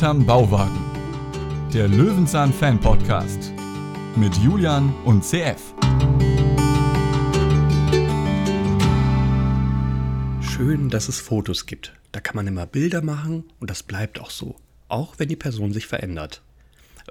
Hinterm Bauwagen. Der Löwenzahn Fan Podcast. Mit Julian und CF. Schön, dass es Fotos gibt. Da kann man immer Bilder machen und das bleibt auch so. Auch wenn die Person sich verändert.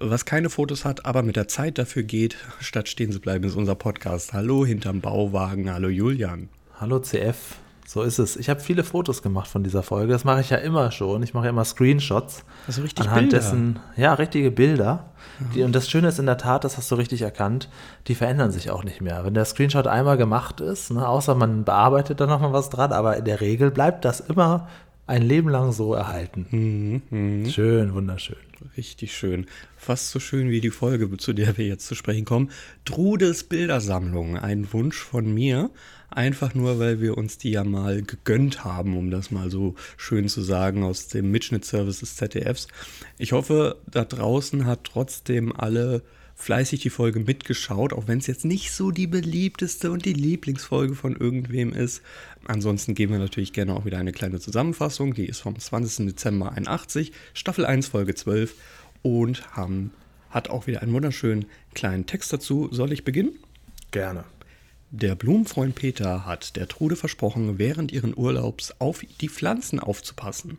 Was keine Fotos hat, aber mit der Zeit dafür geht, statt stehen zu bleiben, ist unser Podcast. Hallo hinterm Bauwagen. Hallo Julian. Hallo CF. So ist es. Ich habe viele Fotos gemacht von dieser Folge. Das mache ich ja immer schon. Ich mache ja immer Screenshots. Also richtig anhand Bilder. dessen, ja, richtige Bilder. Die, und das Schöne ist in der Tat, das hast du richtig erkannt, die verändern sich auch nicht mehr. Wenn der Screenshot einmal gemacht ist, ne, außer man bearbeitet da nochmal was dran, aber in der Regel bleibt das immer ein Leben lang so erhalten. Mhm, Schön, wunderschön. Richtig schön. Fast so schön wie die Folge, zu der wir jetzt zu sprechen kommen. Trudes Bildersammlung. Ein Wunsch von mir. Einfach nur, weil wir uns die ja mal gegönnt haben, um das mal so schön zu sagen, aus dem Mitschnittservice des ZDFs. Ich hoffe, da draußen hat trotzdem alle fleißig die Folge mitgeschaut, auch wenn es jetzt nicht so die beliebteste und die Lieblingsfolge von irgendwem ist. Ansonsten geben wir natürlich gerne auch wieder eine kleine Zusammenfassung. Die ist vom 20. Dezember 81, Staffel 1, Folge 12 und haben, hat auch wieder einen wunderschönen kleinen Text dazu. Soll ich beginnen? Gerne. Der Blumenfreund Peter hat der Trude versprochen, während ihren Urlaubs auf die Pflanzen aufzupassen.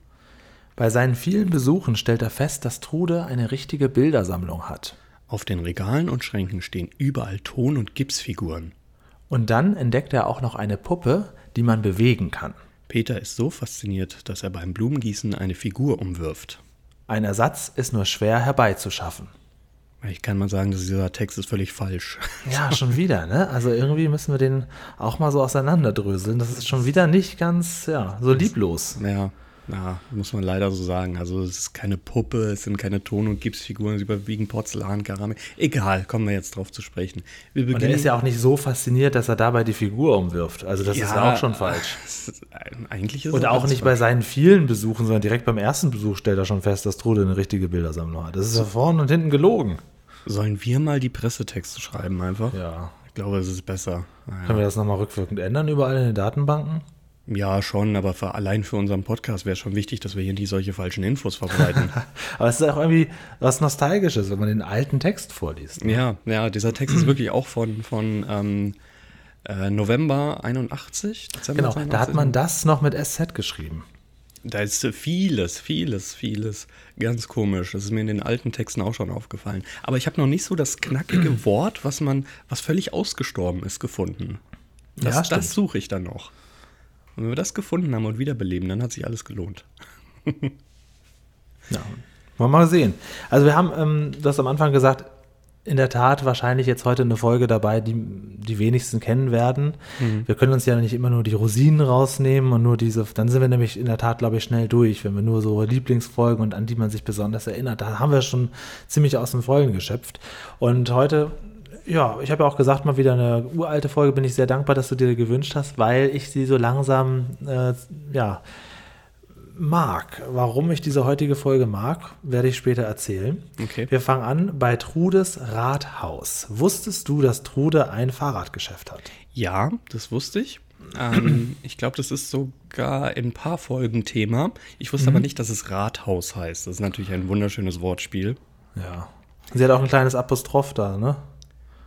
Bei seinen vielen Besuchen stellt er fest, dass Trude eine richtige Bildersammlung hat. Auf den Regalen und Schränken stehen überall Ton- und Gipsfiguren. Und dann entdeckt er auch noch eine Puppe, die man bewegen kann. Peter ist so fasziniert, dass er beim Blumengießen eine Figur umwirft. Ein Ersatz ist nur schwer herbeizuschaffen. Ich kann mal sagen, dass dieser Text ist völlig falsch. Ja, schon wieder, ne? Also irgendwie müssen wir den auch mal so auseinanderdröseln. Das ist schon wieder nicht ganz, ja, so lieblos. Ja, ja, muss man leider so sagen. Also es ist keine Puppe, es sind keine Ton- und Gipsfiguren, es überwiegen Porzellan, Keramik. Egal, kommen wir jetzt drauf zu sprechen. Wir Und er ist ja auch nicht so fasziniert, dass er dabei die Figur umwirft. Also das ist ja auch schon falsch. ist- Eigentlich ist Und auch nicht bei falsch. seinen vielen Besuchen, sondern direkt beim ersten Besuch stellt er schon fest, dass Trude eine richtige Bildersammlung hat. Das ist ja vorne und hinten gelogen. Sollen wir mal die Pressetexte schreiben einfach? Ja. Ich glaube, es ist besser. Naja. Können wir das nochmal rückwirkend ändern überall in den Datenbanken? Ja, schon, aber für, allein für unseren Podcast wäre schon wichtig, dass wir hier nicht solche falschen Infos verbreiten. Aber es ist auch irgendwie was Nostalgisches, wenn man den alten Text vorliest. ja, ja, dieser Text ist wirklich auch von, von ähm, äh, November 81. Dezember Genau, da hat 82. man das noch mit SZ geschrieben. Da ist vieles, vieles, vieles ganz komisch. Das ist mir in den alten Texten auch schon aufgefallen. Aber ich habe noch nicht so das knackige Wort, was man, was völlig ausgestorben ist, gefunden. Das, Ja, das suche ich dann noch. Und wenn wir das gefunden haben und wiederbeleben, dann hat sich alles gelohnt. Ja, wollen wir mal sehen. Also wir haben ähm, das am Anfang gesagt, in der Tat wahrscheinlich jetzt heute eine Folge dabei, die die wenigsten kennen werden. Wir können uns ja nicht immer nur die Rosinen rausnehmen und nur diese, dann sind wir nämlich in der Tat, glaube ich, schnell durch, wenn wir nur so Lieblingsfolgen und an die man sich besonders erinnert, da haben wir schon ziemlich aus den Vollen geschöpft. Und heute, ja, ich habe ja auch gesagt, mal wieder eine uralte Folge, bin ich sehr dankbar, dass du dir gewünscht hast, weil ich sie so langsam, äh, ja, mag. Warum ich diese heutige Folge mag, werde ich später erzählen. Okay. Wir fangen an bei Trudes Rathaus. Wusstest du, dass Trude ein Fahrradgeschäft hat? Ja, das wusste ich. Ähm, ich glaube, das ist sogar in ein paar Folgen Thema. Ich wusste aber nicht, dass es Rathaus heißt. Das ist natürlich ein wunderschönes Wortspiel. Ja. Sie hat auch ein kleines Apostroph da, ne?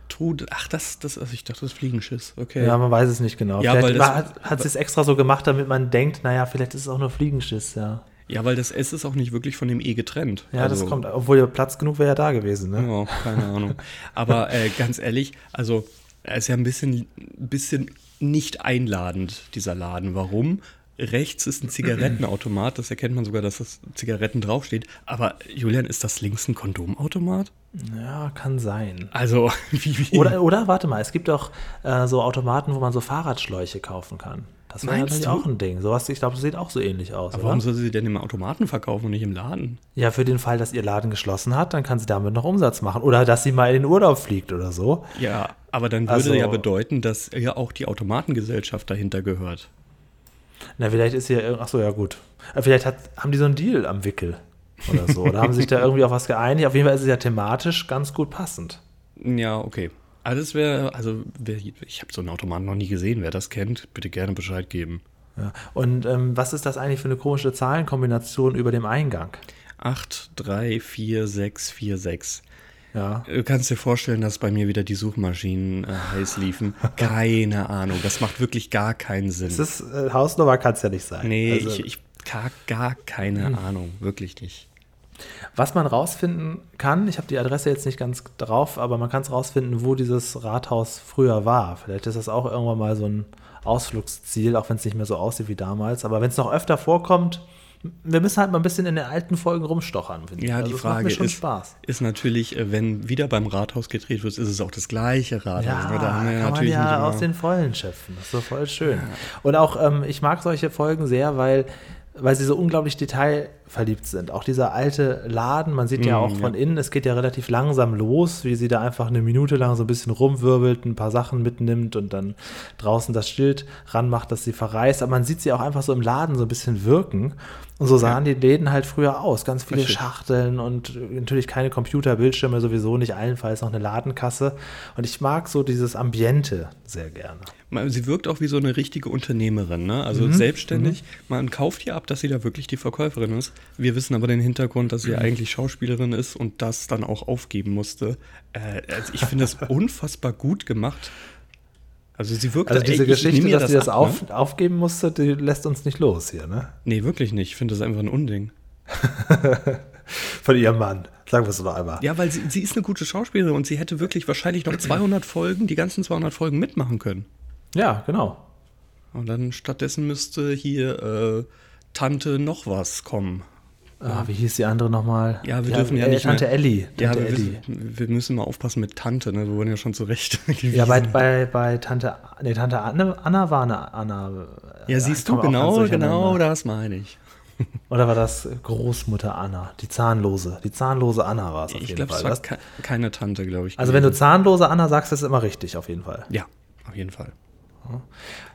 Trude, ach, das, das, also ich dachte, das ist Fliegenschiss. Okay. Ja, man weiß es nicht genau. Ja, vielleicht weil das- hat, hat sie es extra so gemacht, damit man denkt, naja, vielleicht ist es auch nur Fliegenschiss, ja. Ja, weil das S ist auch nicht wirklich von dem E getrennt. Ja, das Also, kommt, obwohl Platz genug wäre ja da gewesen, ne? Ja, keine Ahnung. Aber äh, ganz ehrlich, also er ist ja ein bisschen, bisschen nicht einladend, dieser Laden. Warum? Rechts ist ein Zigarettenautomat, das erkennt man sogar, dass das Zigaretten draufsteht. Aber Julian, ist das links ein Kondomautomat? Ja, kann sein. Also, wie, wie Oder, oder warte mal, es gibt auch äh, so Automaten, wo man so Fahrradschläuche kaufen kann. Das wäre natürlich du? auch ein Ding. Sowas, ich glaube, das sieht auch so ähnlich aus. Aber oder? warum soll sie denn im Automaten verkaufen und nicht im Laden? Ja, für den Fall, dass ihr Laden geschlossen hat, dann kann sie damit noch Umsatz machen. Oder dass sie mal in den Urlaub fliegt oder so. Ja, aber dann würde Also- ja bedeuten, dass ja auch die Automatengesellschaft dahinter gehört. Na, vielleicht ist hier, ach so, ja gut. Äh, Vielleicht hat, haben die so einen Deal am Wickel oder so. Oder haben sich da irgendwie auf was geeinigt. Auf jeden Fall ist es ja thematisch ganz gut passend. Ja, okay. Also das wäre, also wer, ich habe so einen Automaten noch nie gesehen. Wer das kennt, bitte gerne Bescheid geben. Ja. Und ähm, was ist das eigentlich für eine komische Zahlenkombination über dem Eingang? 834646. Ja. Du kannst dir vorstellen, dass bei mir wieder die Suchmaschinen äh, heiß liefen. Keine Ahnung. Das macht wirklich gar keinen Sinn. Das ist, äh, Hausnummer kann es ja nicht sein. nee, Also- ich, ich gar, gar keine Ahnung. Wirklich nicht. Was man rausfinden kann, ich habe die Adresse jetzt nicht ganz drauf, aber man kann es rausfinden, wo dieses Rathaus früher war. Vielleicht ist das auch irgendwann mal so ein Ausflugsziel, auch wenn es nicht mehr so aussieht wie damals. Aber wenn es noch öfter vorkommt, wir müssen halt mal ein bisschen in den alten Folgen rumstochern, finde ich. Ja, Also die Frage mir schon ist, Spaß. ist natürlich, äh, wenn wieder beim Rathaus gedreht wird, ist es auch das gleiche Rathaus. Ja, da haben wir kann man natürlich nicht ja aus den Vollen schöpfen. Das ist so voll schön. Und auch, ähm, ich mag solche Folgen sehr, weil, weil sie so unglaublich detailverliebt sind. Auch dieser alte Laden, man sieht ja Mm, auch von innen, es geht ja relativ langsam los, wie sie da einfach eine Minute lang so ein bisschen rumwirbelt, ein paar Sachen mitnimmt und dann draußen das Schild ranmacht, dass sie verreist. Aber man sieht sie auch einfach so im Laden so ein bisschen wirken. Und so sahen die Läden halt früher aus. Ganz viele Richtig. Schachteln und natürlich keine Computer, Bildschirme sowieso nicht, allenfalls noch eine Ladenkasse. Und ich mag so dieses Ambiente sehr gerne. Sie wirkt auch wie so eine richtige Unternehmerin, ne? Mhm. Also selbstständig. Man kauft ihr ab, dass sie da wirklich die Verkäuferin ist. Wir wissen aber den Hintergrund, dass sie Mhm. eigentlich Schauspielerin ist und das dann auch aufgeben musste. Äh, also ich finde das unfassbar gut gemacht. Also sie wirkt Also ey, diese ich Geschichte, dass sie das ab, auf, Ne? aufgeben musste, die lässt uns nicht los hier, ne? Nee, wirklich nicht. Ich finde das einfach ein Unding. Von ihrem Mann. Sagen wir es doch einmal. Ja, weil sie, sie ist eine gute Schauspielerin und sie hätte wirklich wahrscheinlich noch 200 Folgen, die ganzen 200 Folgen mitmachen können. Ja, genau. Und dann stattdessen müsste hier äh, Tante noch was kommen. Ah, wie hieß die andere nochmal? Ja, wir Die- dürfen ja äh, nicht Tante mehr- Ellie. Ja, Tante wir, Ellie. wissen- wir müssen mal aufpassen mit Tante, ne? Wir wurden ja schon zurecht. Ja, bei, bei, bei Tante, nee, Tante Anne, Anna war eine Anna. äh, ja, siehst ich du, genau, genau das meine ich. Oder war das Großmutter Anna? Die zahnlose. Die zahnlose Anna war es auf Ich jeden glaube, Fall. es war ke keine Tante, glaube ich. also wenn du zahnlose Anna sagst, ist es immer richtig, auf jeden Fall. Ja, auf jeden Fall.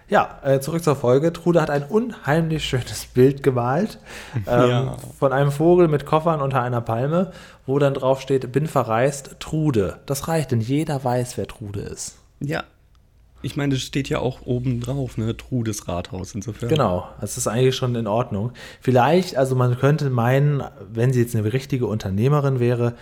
Ja, äh, zurück zur Folge. Trude hat ein unheimlich schönes Bild gemalt ähm, Ja. von einem Vogel mit Koffern unter einer Palme, wo dann drauf steht, bin verreist, Trude. Das reicht, denn jeder weiß, wer Trude ist. Ja. Ich meine, das steht ja auch oben drauf, ne? Trudes Rathaus insofern. Genau, das ist eigentlich schon in Ordnung. Vielleicht, also man könnte meinen, wenn sie jetzt eine richtige Unternehmerin wäre,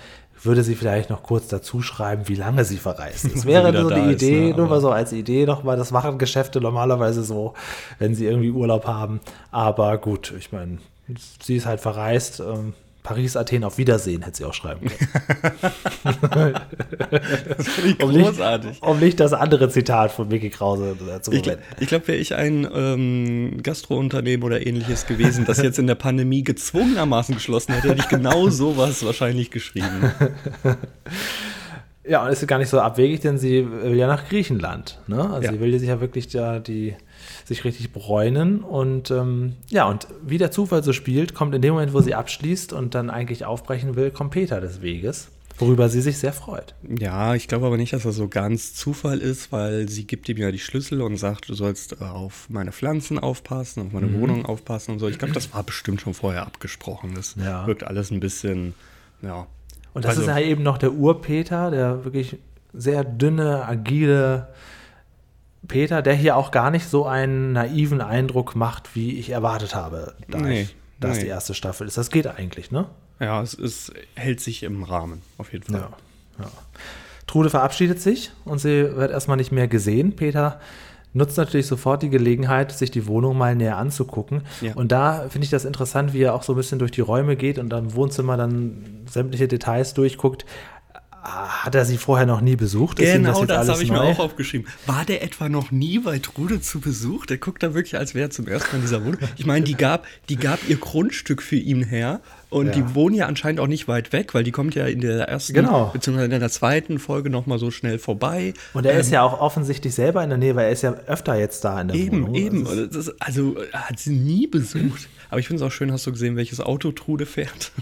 würde sie vielleicht noch kurz dazu schreiben, wie lange sie verreist ist. Das wäre so da die ist, Idee, ne, nur mal so als Idee nochmal. Das machen Geschäfte normalerweise so, wenn sie irgendwie Urlaub haben. Aber gut, ich meine, sie ist halt verreist. Ähm, Paris, Athen, auf Wiedersehen, hätte sie auch schreiben können. um, nicht, Großartig. um nicht das andere Zitat von Mickey Krause äh, zu Ich, verwenden. ich glaube, wäre ich ein ähm, Gastrounternehmen oder ähnliches gewesen, das jetzt in der Pandemie gezwungenermaßen geschlossen hätte, hätte ich genau sowas wahrscheinlich geschrieben. Ja, und es ist gar nicht so abwegig, denn sie will ja nach Griechenland. Ne? Also Ja. sie will sich ja wirklich da die sich richtig bräunen und ähm, ja, und wie der Zufall so spielt, kommt in dem Moment, wo sie abschließt und dann eigentlich aufbrechen will, kommt Peter des Weges, worüber sie sich sehr freut. Ja, ich glaube aber nicht, dass das so ganz Zufall ist, weil sie gibt ihm ja die Schlüssel und sagt, du sollst äh, auf meine Pflanzen aufpassen, auf meine Wohnung aufpassen und so. Ich glaube, das war bestimmt schon vorher abgesprochen. Das Ja. wirkt alles ein bisschen, ja. Und das Also- ist ja eben noch der Ur-Peter, der wirklich sehr dünne, agile Peter, der hier auch gar nicht so einen naiven Eindruck macht, wie ich erwartet habe, da, Nee, ich, da es nee. die erste Staffel ist. Das geht eigentlich, ne? Ja, es ist, hält sich im Rahmen, auf jeden Fall. Ja, ja. Trude verabschiedet sich und sie wird erstmal nicht mehr gesehen. Peter nutzt natürlich sofort die Gelegenheit, sich die Wohnung mal näher anzugucken. Ja. Und da finde ich das interessant, wie er auch so ein bisschen durch die Räume geht und dann im Wohnzimmer dann sämtliche Details durchguckt. Ah, Hat er sie vorher noch nie besucht? Genau, das, alles habe ich mir neu? auch aufgeschrieben. War der etwa noch nie bei Trude zu Besuch? Der guckt da wirklich, als wäre er zum ersten Mal in dieser Wohnung. Ich meine, die gab, die gab ihr Grundstück für ihn her und Ja. die wohnen ja anscheinend auch nicht weit weg, weil die kommt ja in der ersten, Genau. beziehungsweise in der zweiten Folge nochmal so schnell vorbei. Und er ist ja auch offensichtlich selber in der Nähe, weil er ist ja öfter jetzt da in der Eben, Wohnung. eben. Ist, also er hat sie nie besucht. Aber ich finde es auch schön, hast du gesehen, welches Auto Trude fährt?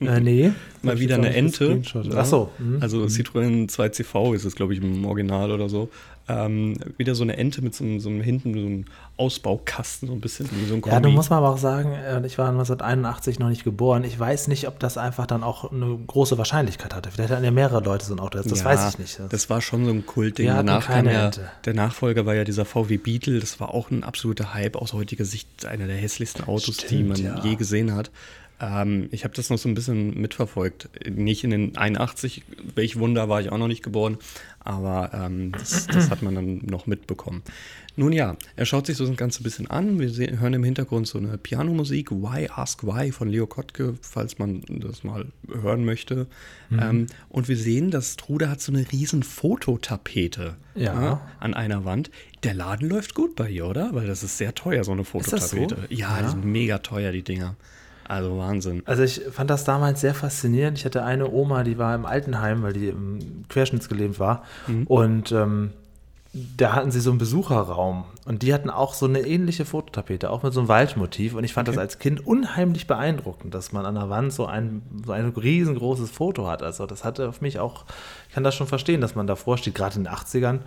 Äh, nee. Mal wieder eine Ente. Ach so. mhm. Also Citroën 2CV ist es, glaube ich, im Original oder so. Ähm, wieder so eine Ente mit so, einem- so einem hinten so einem Ausbaukasten, so ein bisschen so ein Ja, du Kombi. musst mal aber auch sagen, äh, ich war 1981 noch nicht geboren. Ich weiß nicht, ob das einfach dann auch eine große Wahrscheinlichkeit hatte. Vielleicht hatten ja mehrere Leute so ein Auto. Das Ja, weiß ich nicht. Das war schon so ein Kultding. Danach kam ja, Ente. der Nachfolger war ja dieser VW Beetle. Das war auch ein absoluter Hype aus heutiger Sicht, einer der hässlichsten Autos, die Stimmt, man ja. je gesehen hat. Ähm, ich habe das noch so ein bisschen mitverfolgt. Nicht in den 81, welch Wunder war ich auch noch nicht geboren, aber ähm, das, das, hat man dann noch mitbekommen. Nun ja, er schaut sich so das Ganze ein bisschen an. Wir sehen, hören im Hintergrund so eine Pianomusik, Why Ask Why von Leo Kottke, falls man das mal hören möchte. Mhm. Ähm, und wir sehen, dass Trude hat so eine riesen Fototapete ja. ja. an einer Wand. Der Laden läuft gut bei ihr, oder? Weil das ist sehr teuer, so eine Fototapete. So? Ja, ja, die sind mega teuer, die Dinger. Also Wahnsinn. Also ich fand das damals sehr faszinierend. Ich hatte eine Oma, die war im Altenheim, weil die im querschnittsgelähmt war. Mhm. Und ähm, da hatten sie so einen Besucherraum und die hatten auch so eine ähnliche Fototapete, auch mit so einem Waldmotiv. Und ich fand okay. das als Kind unheimlich beeindruckend, dass man an der Wand so ein, so ein riesengroßes Foto hat. Also das hatte auf mich auch, ich kann das schon verstehen, dass man davor steht, gerade in den 80ern.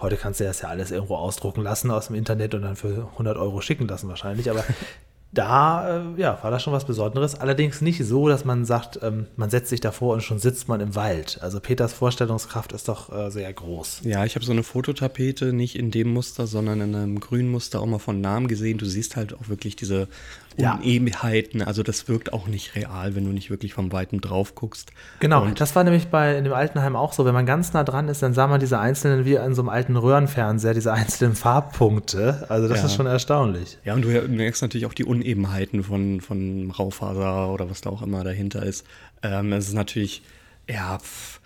Heute kannst du das ja alles irgendwo ausdrucken lassen aus dem Internet und dann für 100 Euro schicken lassen wahrscheinlich. Aber da äh, ja, war das schon was Besonderes. Allerdings nicht so, dass man sagt, ähm, man setzt sich davor und schon sitzt man im Wald. Also Peters Vorstellungskraft ist doch äh, sehr groß. Ja, ich habe so eine Fototapete nicht in dem Muster, sondern in einem grünen Muster auch mal von Namen gesehen. Du siehst halt auch wirklich diese Unebenheiten. Ja. Also das wirkt auch nicht real, wenn du nicht wirklich vom Weiten drauf guckst. Genau, und das war nämlich bei in dem Altenheim auch so. Wenn man ganz nah dran ist, dann sah man diese einzelnen, wie an so einem alten Röhrenfernseher, diese einzelnen Farbpunkte. Also das ja. ist schon erstaunlich. Ja, und du merkst natürlich auch die Unebenheiten von, von Raufaser oder was da auch immer dahinter ist. Ähm, es ist natürlich, ja, pff,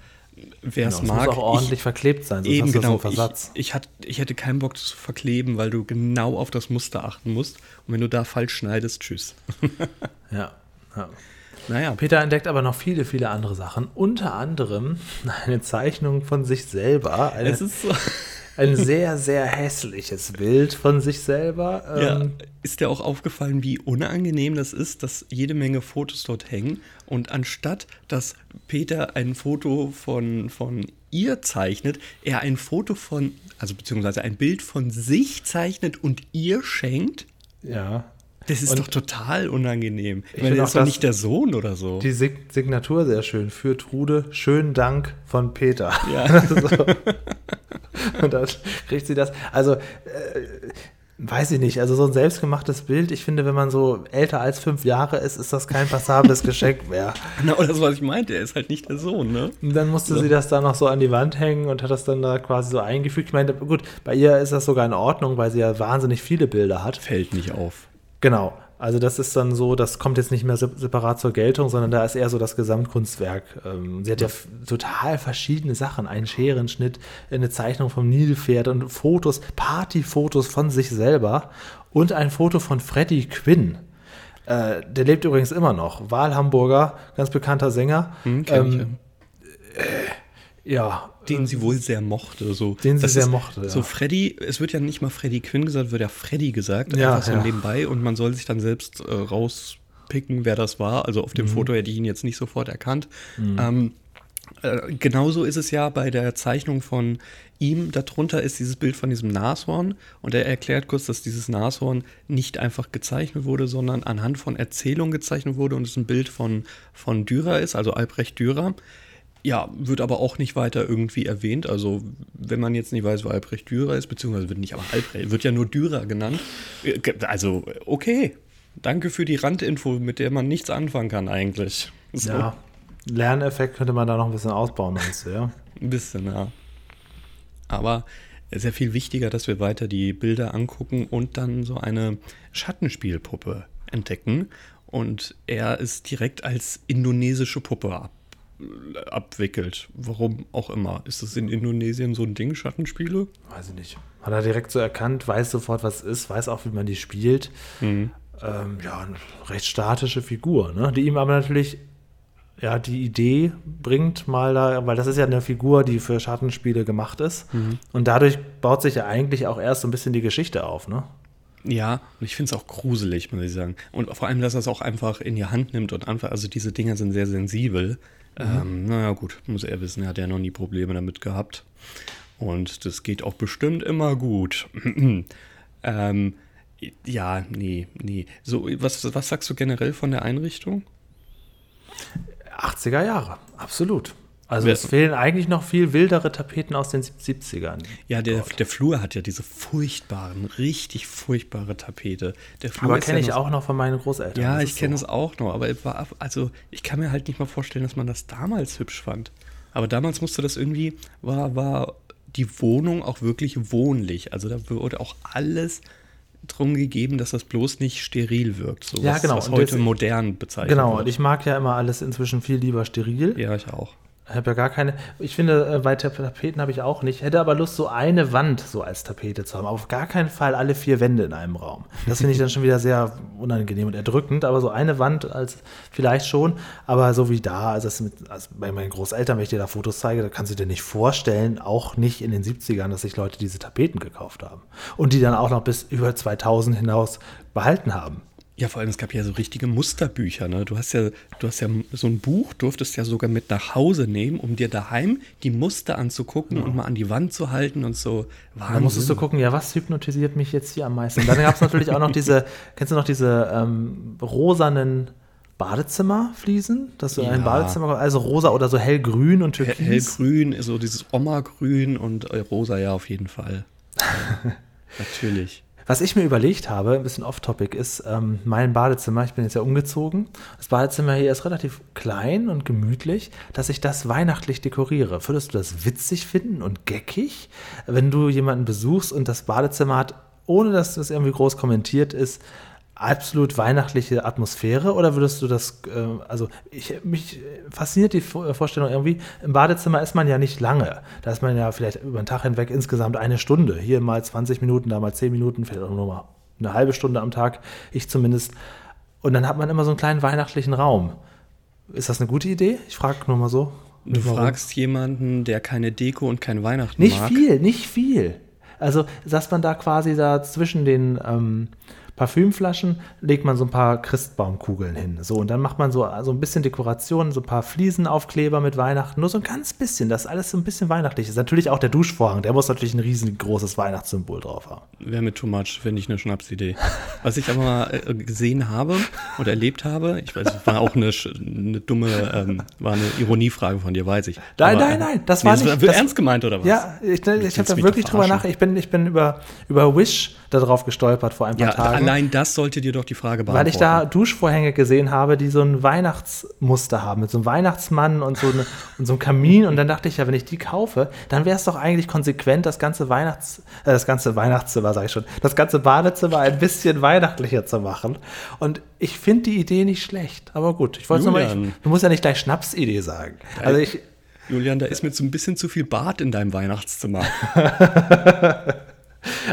wer es genau, mag. muss auch ordentlich ich, verklebt sein, sonst eben, hast du genau, so Versatz. Ich, ich, hat, ich hätte keinen Bock zu verkleben, weil du genau auf das Muster achten musst. Und wenn du da falsch schneidest, tschüss. ja, ja. Naja. Peter entdeckt aber noch viele, viele andere Sachen. Unter anderem eine Zeichnung von sich selber. Eine, es ist so ein sehr, sehr hässliches Bild von sich selber. Ja. Ähm, ist dir auch aufgefallen, wie unangenehm das ist, dass jede Menge Fotos dort hängen und anstatt, dass Peter ein Foto von, von ihr zeichnet, er ein Foto von, also beziehungsweise ein Bild von sich zeichnet und ihr schenkt? Ja. Das ist und doch total unangenehm. Ich meine, das ist doch nicht der Sohn oder so. Die Signatur sehr schön. Für Trude, schönen Dank von Peter. Ja. so. Und dann kriegt sie das. Also, äh, weiß ich nicht. Also, so ein selbstgemachtes Bild, ich finde, wenn man so älter als fünf Jahre ist, ist das kein passables Geschenk mehr. Genau, das, was ich meinte. Er ist halt nicht der Sohn, ne? Und dann musste so. sie das da noch so an die Wand hängen und hat das dann da quasi so eingefügt. Ich meine, gut, bei ihr ist das sogar in Ordnung, weil sie ja wahnsinnig viele Bilder hat. Fällt nicht auf. Genau. Also das ist dann so, das kommt jetzt nicht mehr separat zur Geltung, sondern da ist eher so das Gesamtkunstwerk. Ähm, sie hat ja total verschiedene Sachen, einen Scherenschnitt, eine Zeichnung vom Nilpferd und Fotos, Partyfotos von sich selber und ein Foto von Freddie Quinn. Äh, der lebt übrigens immer noch. Wahlhamburger, ganz bekannter Sänger. Hm, ähm, äh, ja, den sie wohl sehr mochte. So. Den sie sehr ist, mochte, ja. So Freddy, es wird ja nicht mal Freddy Quinn gesagt, wird ja Freddy gesagt, ja, einfach so ja. nebenbei und man soll sich dann selbst äh, rauspicken, wer das war. Also auf dem mhm. Foto hätte ich ihn jetzt nicht sofort erkannt. Mhm. Ähm, äh, genauso ist es ja bei der Zeichnung von ihm. Darunter ist dieses Bild von diesem Nashorn und er erklärt kurz, dass dieses Nashorn nicht einfach gezeichnet wurde, sondern anhand von Erzählungen gezeichnet wurde und es ein Bild von, von Dürer ist, also Albrecht Dürer. Ja, wird aber auch nicht weiter irgendwie erwähnt. Also, wenn man jetzt nicht weiß, wo Albrecht Dürer ist, beziehungsweise wird nicht aber Albrecht, wird ja nur Dürer genannt. Also, okay. Danke für die Randinfo, mit der man nichts anfangen kann eigentlich. So. Ja, Lerneffekt könnte man da noch ein bisschen ausbauen, meinst du, ja? Ein bisschen, ja. Aber es ist ja viel wichtiger, dass wir weiter die Bilder angucken und dann so eine Schattenspielpuppe entdecken. Und er ist direkt als indonesische Puppe ab abwickelt. Warum auch immer. Ist das in Indonesien so ein Ding, Schattenspiele? Weiß ich nicht. Hat er direkt so erkannt, weiß sofort, was es ist, weiß auch, wie man die spielt. Mhm. Ähm, ja, eine recht statische Figur, ne? die ihm aber natürlich ja, die Idee bringt, mal da, weil das ist ja eine Figur, die für Schattenspiele gemacht ist. Mhm. Und dadurch baut sich ja eigentlich auch erst so ein bisschen die Geschichte auf, ne? Ja, und ich finde es auch gruselig, muss ich sagen. Und vor allem, dass er es auch einfach in die Hand nimmt und einfach, also diese Dinger sind sehr sensibel. Mhm. Ähm, naja, gut, muss er wissen, er hat ja noch nie Probleme damit gehabt. Und das geht auch bestimmt immer gut. ähm, ja, nee, nee. So, was, was sagst du generell von der Einrichtung? 80er Jahre, absolut. Also es fehlen eigentlich noch viel wildere Tapeten aus den 70ern. Ja, der, der Flur hat ja diese furchtbaren, richtig furchtbare Tapete. Der Flur Aber kenne ja ich noch- auch noch von meinen Großeltern. Ja, ich kenne so. es auch noch, aber war, also ich kann mir halt nicht mal vorstellen, dass man das damals hübsch fand. Aber damals musste das irgendwie, war, war die Wohnung auch wirklich wohnlich. Also da wurde auch alles drum gegeben, dass das bloß nicht steril wirkt. So Ja, was, genau. Was heute modern bezeichnet Genau, wird. und ich mag ja immer alles inzwischen viel lieber steril. ja, ich auch. Ich habe ja gar keine. Ich finde, äh, bei Tap- Tapeten habe ich auch nicht. Hätte aber Lust, so eine Wand so als Tapete zu haben. Auf gar keinen Fall alle vier Wände in einem Raum. Das finde ich dann schon wieder sehr unangenehm und erdrückend. Aber so eine Wand als vielleicht schon. Aber so wie da, also, mit, also bei meinen Großeltern, wenn ich dir da Fotos zeige, da kannst du dir nicht vorstellen, auch nicht in den 70ern, dass sich Leute diese Tapeten gekauft haben. Und die dann auch noch bis über 2000 hinaus behalten haben. Ja, vor allem, es gab ja so richtige Musterbücher. Ne? Du hast ja, du hast ja so ein Buch, durftest ja sogar mit nach Hause nehmen, um dir daheim die Muster anzugucken und mal an die Wand zu halten und so. Da musstest du gucken, ja, was hypnotisiert mich jetzt hier am meisten? Dann gab es natürlich auch noch diese, kennst du noch diese ähm, rosanen Badezimmerfliesen? Dass du in ein Ja. Badezimmer, also rosa oder so hellgrün und Hell- türkis. Hellgrün, so dieses Oma-Grün und äh, rosa, ja, auf jeden Fall. Ja, natürlich. Was ich mir überlegt habe, ein bisschen off-topic, ist ähm, mein Badezimmer. Ich bin jetzt ja umgezogen. Das Badezimmer hier ist relativ klein und gemütlich, dass ich das weihnachtlich dekoriere. Würdest du das witzig finden und geckig, wenn du jemanden besuchst und das Badezimmer hat, ohne dass das irgendwie groß kommentiert ist, absolut weihnachtliche Atmosphäre? Oder würdest du das, äh, also ich, mich fasziniert die Vor- Vorstellung irgendwie, im Badezimmer ist man ja nicht lange. Da ist man ja vielleicht über den Tag hinweg insgesamt eine Stunde. Hier mal 20 Minuten, da mal 10 Minuten, vielleicht auch nur mal eine halbe Stunde am Tag, ich zumindest. Und dann hat man immer so einen kleinen weihnachtlichen Raum. Ist das eine gute Idee? Ich frage nur mal so. Du Warum? fragst jemanden, der keine Deko und kein Weihnachten Nicht mag. viel, nicht viel. Also, dass man da quasi da zwischen den ähm, Parfümflaschen legt man so ein paar Christbaumkugeln hin. So, und dann macht man so, so ein bisschen Dekoration, so ein paar Fliesenaufkleber mit Weihnachten, nur so ein ganz bisschen, dass alles so ein bisschen weihnachtlich ist. Natürlich auch der Duschvorhang, der muss natürlich ein riesengroßes Weihnachtssymbol drauf haben. Wäre mit too much, finde ich eine Schnapsidee. Was ich aber mal äh, gesehen habe und erlebt habe, ich weiß, war auch eine, eine dumme, ähm, war eine Ironiefrage von dir, weiß ich. Nein, Aber, nein, nein, das nee, war nicht- wird das- ernst gemeint oder was? Ja, ich, ich habe willst da wirklich drüber nach. Ich bin, ich bin über, über Wish da drauf gestolpert vor ein paar Ja, Tagen. Allein das sollte dir doch die Frage beantworten. Weil ich da Duschvorhänge gesehen habe, die so ein Weihnachtsmuster haben, mit so einem Weihnachtsmann und so, eine, und so einem Kamin. Und dann dachte ich ja, wenn ich die kaufe, dann wäre es doch eigentlich konsequent, das ganze Weihnachts, äh, das ganze Weihnachtszimmer, sage ich schon, das ganze Badezimmer ein bisschen weihnachtlicher zu machen. Und ich finde die Idee nicht schlecht. Aber gut, ich wollte nochmal, Julian. du musst ja nicht gleich Schnapsidee sagen. Also ich, Julian, da ist mir so ein bisschen zu viel Bart in deinem Weihnachtszimmer.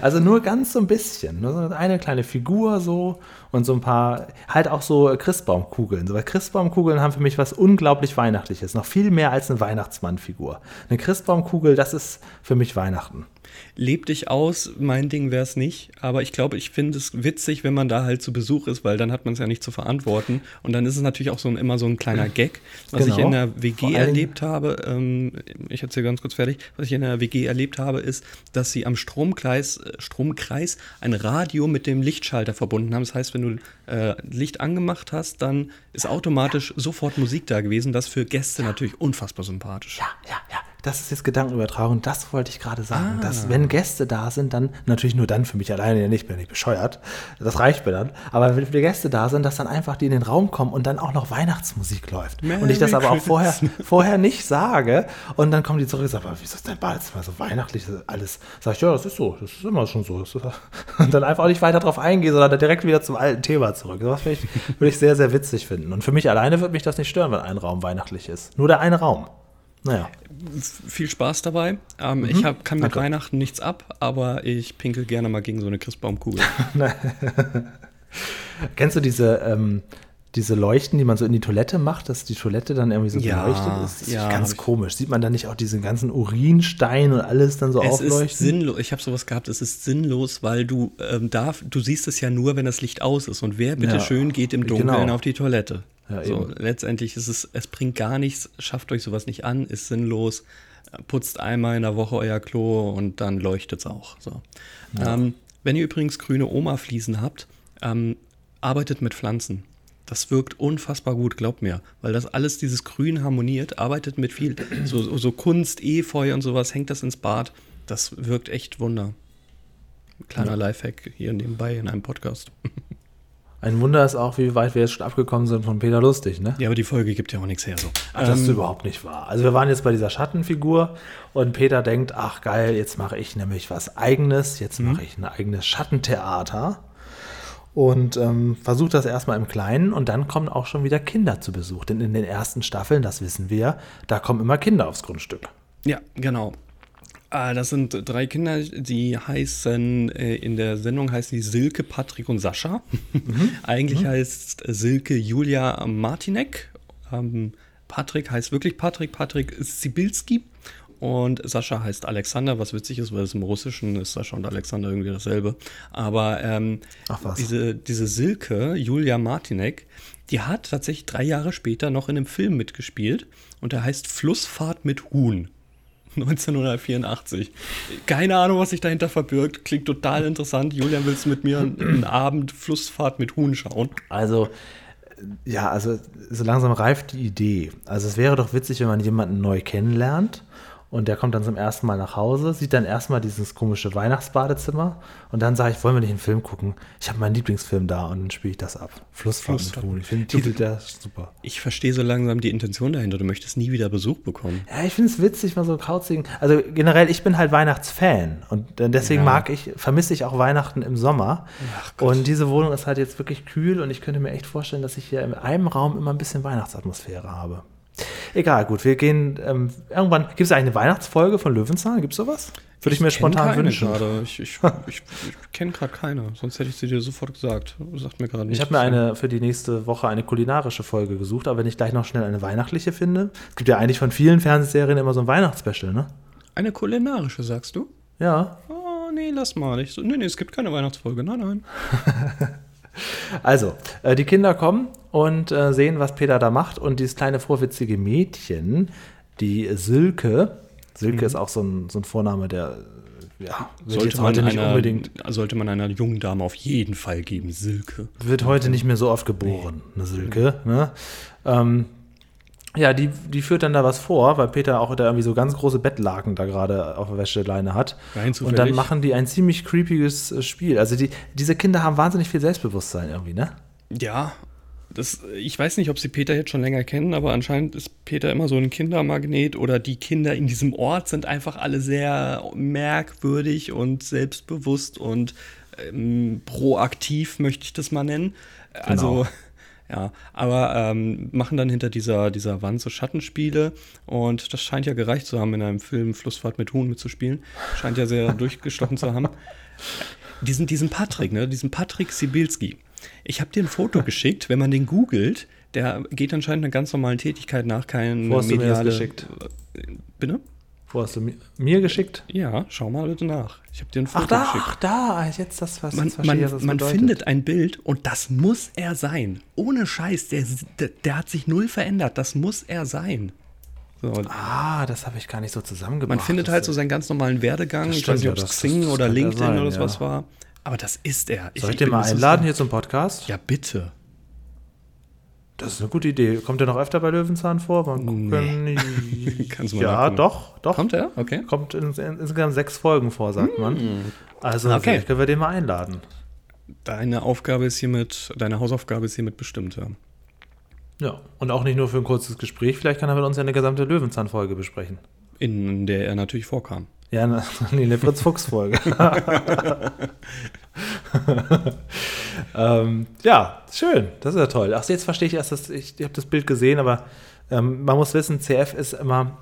Also nur ganz so ein bisschen. Nur so eine kleine Figur so und so ein paar, halt auch so Christbaumkugeln. So, weil Christbaumkugeln haben für mich was unglaublich Weihnachtliches. Noch viel mehr als eine Weihnachtsmannfigur. Eine Christbaumkugel, das ist für mich Weihnachten. Leb dich aus, mein Ding wäre es nicht. Aber ich glaube, ich finde es witzig, wenn man da halt zu Besuch ist, weil dann hat man es ja nicht zu verantworten. Und dann ist es natürlich auch so ein, immer so ein kleiner Gag. Was Genau. ich in der WG erlebt habe, ähm, ich erzähle ganz kurz fertig, was ich in der WG erlebt habe, ist, dass sie am Stromkreis, äh, Stromkreis ein Radio mit dem Lichtschalter verbunden haben. Das heißt, wenn du äh, Licht angemacht hast, dann ist automatisch sofort Musik da gewesen. Das für Gäste natürlich unfassbar sympathisch. Ja, ja, ja. Das ist jetzt Gedankenübertragung. Das wollte ich gerade sagen. Ah. Dass, wenn Gäste da sind, dann, natürlich nur dann für mich alleine, ja nicht, bin ich bescheuert. Das reicht mir dann. Aber wenn die Gäste da sind, dass dann einfach die in den Raum kommen und dann auch noch Weihnachtsmusik läuft. und ich das Merry aber auch vorher, vorher nicht sage. Und dann kommen die zurück und sagen, aber wieso ist dein Badezimmer so weihnachtlich? Alles. Sag ich, ja, das ist so. Das ist immer schon so. Und dann einfach auch nicht weiter drauf eingehen, sondern dann direkt wieder zum alten Thema zurück. Das würde ich, würde ich sehr, sehr witzig finden. Und für mich alleine würde mich das nicht stören, wenn ein Raum weihnachtlich ist. Nur der eine Raum. Naja. viel Spaß dabei. Ähm, Ich hab, kann mit Mhm. Danke. Weihnachten nichts ab, aber ich pinkel gerne mal gegen so eine Christbaumkugel. Kennst du diese, ähm, diese Leuchten, die man so in die Toilette macht, dass die Toilette dann irgendwie so Ja, beleuchtet ist? Das ist ja, ganz hab ich- komisch. Sieht man da nicht auch diesen ganzen Urinstein und alles dann so es ist aufleuchten? sinnlos. Ich habe sowas gehabt. Es ist sinnlos, weil du ähm, darf, du siehst es ja nur, wenn das Licht aus ist. Und wer bitte Ja, schön geht im Dunkeln genau. auf die Toilette? Ja, so, letztendlich ist es, es bringt gar nichts. Schafft euch sowas nicht an, ist sinnlos. Putzt einmal in der Woche euer Klo und dann leuchtet es auch. So. Ähm, wenn ihr übrigens grüne Oma-Fliesen habt, ähm, arbeitet mit Pflanzen. Das wirkt unfassbar gut, glaub mir. Weil das alles, dieses Grün harmoniert, arbeitet mit viel, so, so Kunst, Efeu und sowas, hängt das ins Bad. Das wirkt echt Wunder. Kleiner ja. Lifehack hier nebenbei in einem Podcast. Ein Wunder ist auch, wie weit wir jetzt schon abgekommen sind von Peter Lustig, ne? Ja, aber die Folge gibt ja auch nichts her so. Ach, das ähm, ist überhaupt nicht wahr. Also wir waren jetzt bei dieser Schattenfigur und Peter denkt, ach geil, jetzt mache ich nämlich was eigenes, jetzt mhm. mache ich ein eigenes Schattentheater und ähm, versucht das erstmal im Kleinen und dann kommen auch schon wieder Kinder zu Besuch. Denn in den ersten Staffeln, das wissen wir, da kommen immer Kinder aufs Grundstück. Ja, genau. Ah, das sind drei Kinder, die heißen, äh, in der Sendung heißt die Silke, Patrick und Sascha. Mhm. Eigentlich mhm. heißt Silke Julia Martinek. Ähm, Patrick heißt wirklich Patrick, Patrick Sibilski. Und Sascha heißt Alexander, was witzig ist, weil es im Russischen ist Sascha und Alexander irgendwie dasselbe. Aber ähm, Diese, diese Silke, Julia Martinek, die hat tatsächlich drei Jahre später noch in einem Film mitgespielt und der heißt Flussfahrt mit Huhn. 1984. Keine Ahnung, was sich dahinter verbirgt. Klingt total interessant. Julian, willst du mit mir einen Abend Flussfahrt mit Huhn schauen? Also, ja, also so langsam reift die Idee. Also es wäre doch witzig, wenn man jemanden neu kennenlernt und der kommt dann zum ersten Mal nach Hause, sieht dann erstmal dieses komische Weihnachtsbadezimmer und dann sage ich, wollen wir nicht einen Film gucken? Ich habe meinen Lieblingsfilm da und dann spiele ich das ab. Flussfahrt Flussfahrt. Ich finde den Titel der super. Ich verstehe so langsam die Intention dahinter. Du möchtest nie wieder Besuch bekommen. Ja, ich finde es witzig, mal so kauzigen. Also generell, ich bin halt Weihnachtsfan und deswegen ja. mag ich, vermisse ich auch Weihnachten im Sommer. und diese Wohnung ist halt jetzt wirklich kühl und ich könnte mir echt vorstellen, dass ich hier in einem Raum immer ein bisschen Weihnachtsatmosphäre habe. Egal, gut, wir gehen ähm, irgendwann. Gibt es eigentlich eine Weihnachtsfolge von Löwenzahn? Gibt es sowas? Würde ich, mir spontan wünschen. Grade. Ich, ich, ich, ich kenne gerade keine, sonst hätte ich sie dir sofort gesagt. Sagt mir gerade nicht. Ich habe mir eine für die nächste Woche eine kulinarische Folge gesucht, aber wenn ich gleich noch schnell eine weihnachtliche finde. Es gibt ja eigentlich von vielen Fernsehserien immer so ein Weihnachtsspecial, ne? Eine kulinarische, sagst du? Ja. Oh, nee, lass mal. Ich so, nee, nee, es gibt keine Weihnachtsfolge. Nein, nein. Also, äh, die Kinder kommen und äh, sehen, was Peter da macht. Und dieses kleine vorwitzige Mädchen, die Silke, Silke mhm. ist auch so ein, so ein Vorname, der ja, sollte man, heute nicht einer, unbedingt, sollte man einer jungen Dame auf jeden Fall geben, Silke. Wird heute nicht mehr so oft geboren, nee. eine Silke. Ne? Ähm, ja, die, die führt dann da was vor, weil Peter auch da irgendwie so ganz große Bettlaken da gerade auf der Wäscheleine hat. Rein und dann machen die ein ziemlich creepiges äh, Spiel. Also die, diese Kinder haben wahnsinnig viel Selbstbewusstsein irgendwie, ne? Ja, das, ich weiß nicht, ob sie Peter jetzt schon länger kennen, aber anscheinend ist Peter immer so ein Kindermagnet oder die Kinder in diesem Ort sind einfach alle sehr merkwürdig und selbstbewusst und ähm, proaktiv, möchte ich das mal nennen. Also genau. Ja, aber ähm, machen dann hinter dieser, dieser Wand so Schattenspiele und das scheint ja gereicht zu haben, in einem Film Flussfahrt mit Huhn mitzuspielen. Scheint ja sehr durchgestochen zu haben. Diesen, diesen Patrick, ne, diesen Patrick Sibilski. Ich habe dir ein Foto geschickt, wenn man den googelt, der geht anscheinend einer ganz normalen Tätigkeit nach, kein Wo hast mediale. Du mir das geschickt? Bitte? Wo hast du mir, mir geschickt? Ja, schau mal bitte nach. Ich habe dir ein Foto ach, da, geschickt. Ach, da, jetzt das, was man, man, das man findet ein Bild und das muss er sein. Ohne Scheiß, der, der, der hat sich null verändert. Das muss er sein. So. Ah, das habe ich gar nicht so zusammengebracht. Man findet halt so seinen ganz normalen Werdegang. Ich weiß nicht, ob es Xing oder LinkedIn sein, oder was ja. war. Aber das ist er. Soll ich, ich den mal einladen hier zum Podcast? Ja, bitte. Das ist eine gute Idee. Kommt er noch öfter bei Löwenzahn vor? Mal gucken. Nee. Kannst du mal ja, doch, doch. Kommt er? Okay. Kommt in, in, insgesamt sechs Folgen vor, sagt mm. man. Also okay. vielleicht können wir den mal einladen. Deine Aufgabe ist hiermit, deine Hausaufgabe ist hiermit bestimmt, ja. Ja, und auch nicht nur für ein kurzes Gespräch. Vielleicht kann er mit uns ja eine gesamte Löwenzahn-Folge besprechen. In der er natürlich vorkam. Ja, nee, eine Fritz-Fuchs-Folge. ähm, ja, schön. Das ist ja toll. Ach, jetzt verstehe ich erst, dass ich, ich habe das Bild gesehen, aber ähm, man muss wissen, CF ist immer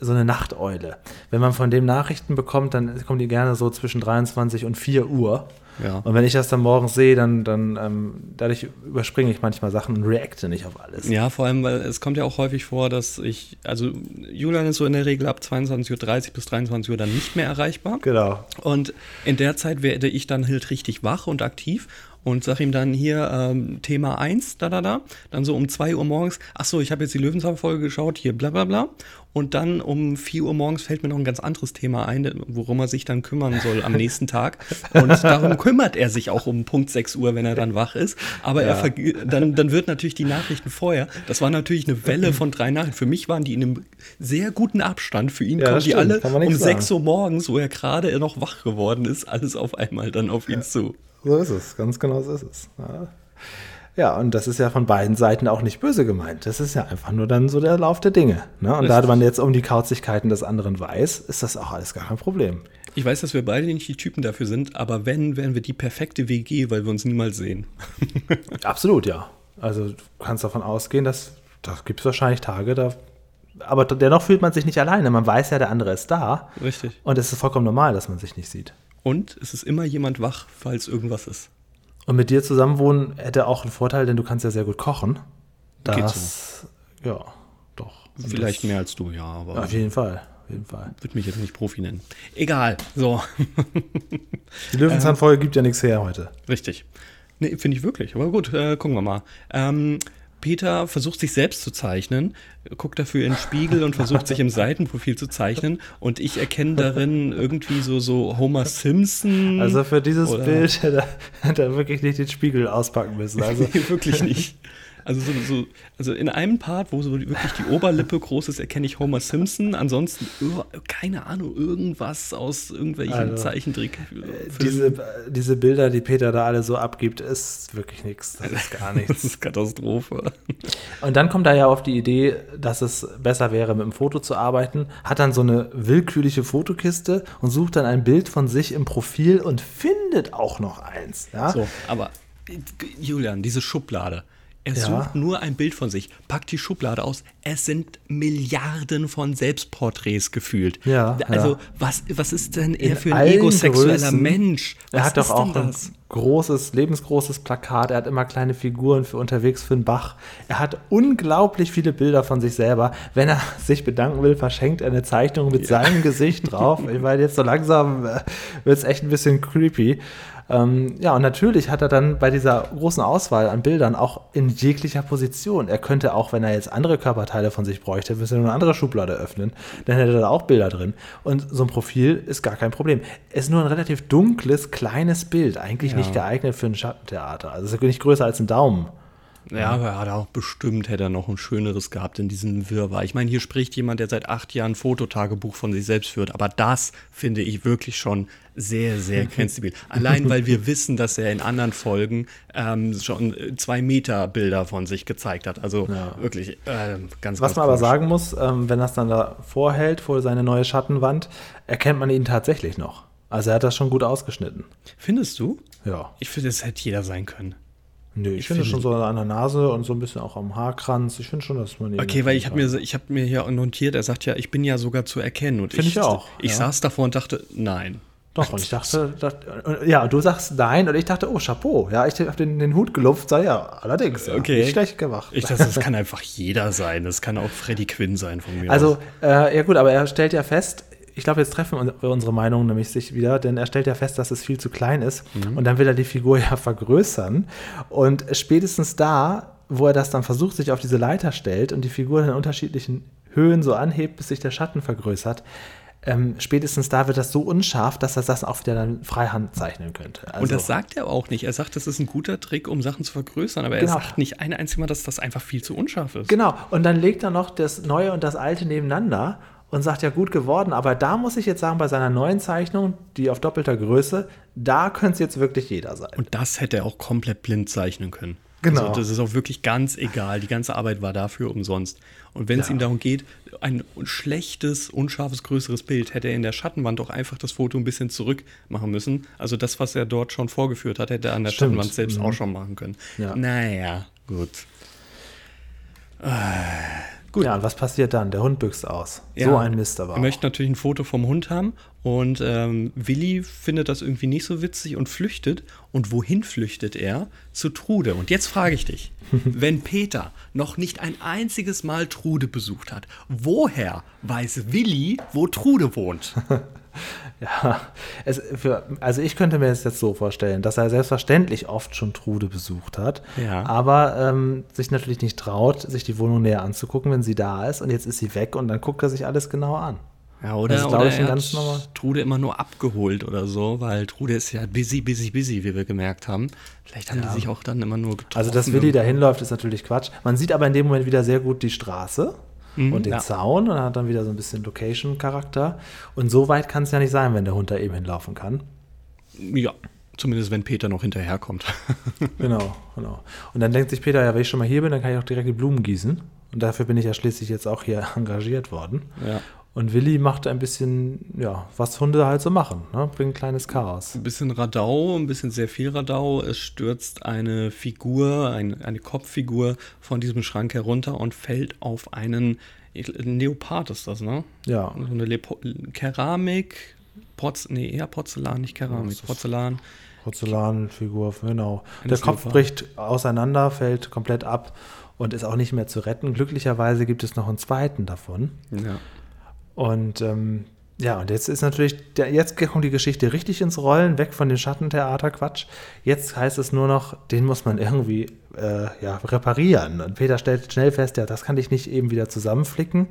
so eine Nachteule. Wenn man von dem Nachrichten bekommt, dann kommen die gerne so zwischen 23 und 4 Uhr. Ja. Und wenn ich das dann morgens sehe, dann, dann ähm, dadurch überspringe ich manchmal Sachen und reacte nicht auf alles. Ja, vor allem, weil es kommt ja auch häufig vor, dass ich, also Julian ist so in der Regel ab 22.30 Uhr bis 23 Uhr dann nicht mehr erreichbar. Genau. Und in der Zeit werde ich dann halt richtig wach und aktiv und sag ihm dann hier ähm, Thema 1, da, da, da. Dann so um 2 Uhr morgens, ach so, ich habe jetzt die Löwenzahn-Folge geschaut, hier bla, bla, bla. Und dann um 4 Uhr morgens fällt mir noch ein ganz anderes Thema ein, worum er sich dann kümmern soll am nächsten Tag. Und darum kümmert er sich auch um Punkt 6 Uhr, wenn er dann wach ist. Aber Ja. er dann, dann wird natürlich die Nachrichten vorher, das war natürlich eine Welle von drei Nachrichten. Für mich waren die in einem sehr guten Abstand. Für ihn Ja, kommen die stimmt, alle um nichts sagen. 6 Uhr morgens, wo er gerade noch wach geworden ist, alles auf einmal dann auf ihn zu. So ist es, ganz genau so ist es. Ja. Ja, und das ist ja von beiden Seiten auch nicht böse gemeint. Das ist ja einfach nur dann so der Lauf der Dinge. Ne? Und da Richtig. man jetzt um die Kauzigkeiten des anderen weiß, ist das auch alles gar kein Problem. Ich weiß, dass wir beide nicht die Typen dafür sind, aber wenn, wären wir die perfekte WG, weil wir uns niemals sehen. Absolut, ja. Also du kannst davon ausgehen, dass da gibt es wahrscheinlich Tage, da. Aber dennoch fühlt man sich nicht alleine. Man weiß ja, der andere ist da. Richtig. Und es ist vollkommen normal, dass man sich nicht sieht. Und es ist immer jemand wach, falls irgendwas ist. Und mit dir zusammenwohnen hätte auch einen Vorteil, denn du kannst ja sehr gut kochen. Geht Das, ja, doch. Vielleicht das, mehr als du, ja, aber Auf jeden Fall, auf jeden Fall. würde mich jetzt nicht Profi nennen. Egal, so, Die Löwenzahnfolge gibt ja nichts her heute. richtig. Nee, finde ich wirklich, aber gut, äh, gucken wir mal. Ähm, Peter versucht sich selbst zu zeichnen, guckt dafür in den Spiegel und versucht sich im Seitenprofil zu zeichnen und ich erkenne darin irgendwie so, so Homer Simpson. Also für dieses Bild hätte er, wirklich nicht den Spiegel auspacken müssen. Also wirklich nicht. Also, so, so, also in einem Part, wo so wirklich die Oberlippe groß ist, erkenne ich Homer Simpson. Ansonsten, ir- keine Ahnung, irgendwas aus irgendwelchen Also, Zeichentrick. diese, diese Bilder, die Peter da alle so abgibt, ist wirklich nichts. Das ist gar Das nichts. ist Katastrophe. Und dann kommt er ja auf die Idee, dass es besser wäre, mit dem Foto zu arbeiten, hat dann so eine willkürliche Fotokiste und sucht dann ein Bild von sich im Profil und findet auch noch eins. Ja? So, aber äh, Julian, diese Schublade. Er Ja. sucht nur ein Bild von sich, packt die Schublade aus. Es sind Milliarden von Selbstporträts gefühlt. Ja, Also, ja. Was, was ist denn er In für ein egosexueller. Mensch? Er Was hat doch auch ein großes, lebensgroßes Plakat. Er hat immer kleine Figuren für unterwegs für den Bach. Er hat unglaublich viele Bilder von sich selber. Wenn er sich bedanken will, verschenkt er eine Zeichnung mit seinem Gesicht drauf. Ich meine, jetzt so langsam äh, wird es echt ein bisschen creepy. Ähm, ja, und natürlich hat er dann bei dieser großen Auswahl an Bildern auch in jeglicher Position. Er könnte auch, wenn er jetzt andere Körperteile von sich bräuchte, müsste er nur eine andere Schublade öffnen. Dann hätte er da auch Bilder drin. Und so ein Profil ist gar kein Problem. Es ist nur ein relativ dunkles, kleines Bild. Eigentlich nicht geeignet für ein Schattentheater. Also es ist nicht größer als ein Daumen. Ja, aber er hat auch bestimmt hätte er noch ein schöneres gehabt in diesem Wirrwarr. Ich meine, hier spricht jemand, der seit acht Jahren ein Fototagebuch von sich selbst führt. Aber das finde ich wirklich schon sehr, sehr grenzdebil. Allein, weil wir wissen, dass er in anderen Folgen ähm, schon äh, zwei Meter Bilder von sich gezeigt hat. Also wirklich äh, ganz, Was ganz man aber komisch. sagen muss, ähm, wenn das dann da vorhält, vor seine neue Schattenwand, erkennt man ihn tatsächlich noch. Also er hat das schon gut ausgeschnitten. Findest du? Ja. Ich finde, es hätte jeder sein können. Nö, ich, finde finde- schon so an der Nase und so ein bisschen auch am Haarkranz. Ich finde schon, dass man Okay, weil ich habe mir, ich hab mir hier notiert, er sagt ja, ich bin ja sogar zu erkennen. Und Finde ich auch, Ich ja. saß davor und dachte, nein. Doch, und ich dachte, dachte ja, du sagst nein und ich dachte, oh, Chapeau. Ja, ich habe den, den Hut gelupft, sag ja, allerdings. Ja, Okay. Nicht schlecht gemacht. Ich dachte, das kann einfach jeder sein. Das kann auch Freddy Quinn sein von mir. Also, aus. äh, ja gut, aber er stellt ja fest, ich glaube, jetzt treffen wir unsere Meinungen nämlich sich wieder, denn er stellt ja fest, dass es viel zu klein ist und dann will er die Figur ja vergrößern und spätestens da, wo er das dann versucht, sich auf diese Leiter stellt und die Figur in unterschiedlichen Höhen so anhebt, bis sich der Schatten vergrößert, ähm, spätestens da wird das so unscharf, dass er das auch wieder dann freihand zeichnen könnte. Also, und das sagt er auch nicht. Er sagt, das ist ein guter Trick, um Sachen zu vergrößern, aber Genau. er sagt nicht ein einziges Mal, dass das einfach viel zu unscharf ist. Genau, und dann legt er noch das Neue und das Alte nebeneinander und sagt ja gut geworden, aber da muss ich jetzt sagen, bei seiner neuen Zeichnung, die auf doppelter Größe, da könnte es jetzt wirklich jeder sein. Und das hätte er auch komplett blind zeichnen können. Genau. Also das ist auch wirklich ganz egal. Die ganze Arbeit war dafür umsonst. Und wenn es Ja. ihm darum geht, ein schlechtes, unscharfes, größeres Bild, hätte er in der Schattenwand doch einfach das Foto ein bisschen zurück machen müssen. Also das, was er dort schon vorgeführt hat, hätte er an der Stimmt. Schattenwand selbst Mhm. auch schon machen können. Ja. Naja, gut. Gut. Ja, und was passiert dann? Der Hund büchst aus. So Ja. ein Mist aber. Er möchte natürlich ein Foto vom Hund haben und ähm, Willi findet das irgendwie nicht so witzig und flüchtet. Und wohin flüchtet er? Zu Trude. Und jetzt frage ich dich, wenn Peter noch nicht ein einziges Mal Trude besucht hat, woher weiß Willi, wo Trude wohnt? Ja, es, für, also ich könnte mir das jetzt so vorstellen, dass er selbstverständlich oft schon Trude besucht hat, Ja. aber ähm, sich natürlich nicht traut, sich die Wohnung näher anzugucken, wenn sie da ist und jetzt ist sie weg und dann guckt er sich alles genau an. Ja, oder, Das ist, oder ich, er ganz normal- Trude immer nur abgeholt oder so, weil Trude ist ja busy, busy, busy, wie wir gemerkt haben. Vielleicht haben Ja. die sich auch dann immer nur getroffen. Also, dass Willi da hinläuft, ist natürlich Quatsch. Man sieht aber in dem Moment wieder sehr gut die Straße Mhm, und den ja. Zaun und hat dann wieder so ein bisschen Location-Charakter. Und so weit kann es ja nicht sein, wenn der Hund da eben hinlaufen kann. Ja, zumindest wenn Peter noch hinterherkommt. Genau, genau. Und dann denkt sich Peter, ja, wenn ich schon mal hier bin, dann kann ich auch direkt die Blumen gießen. Und dafür bin ich ja schließlich jetzt auch hier engagiert worden. ja. Und Willi macht ein bisschen, ja, was Hunde halt so machen, ne? bringt kleines Chaos. Ein bisschen Radau, ein bisschen sehr viel Radau. Es stürzt eine Figur, ein, eine Kopffigur von diesem Schrank herunter und fällt auf einen ein Leopard ist das, ne? Ja, So eine Lepo Keramik, Porz nee, eher Porzellan, nicht Keramik, Porzellan. Porzellanfigur, genau. Eines Der Kopf Leopard. bricht auseinander, fällt komplett ab und ist auch nicht mehr zu retten. Glücklicherweise gibt es noch einen zweiten davon. Ja. Und ähm, ja, und jetzt ist natürlich, der, jetzt kommt die Geschichte richtig ins Rollen, weg von dem Schattentheater-Quatsch. Jetzt heißt es nur noch, den muss man irgendwie äh, ja, reparieren. Und Peter stellt schnell fest, ja, das kann ich nicht eben wieder zusammenflicken.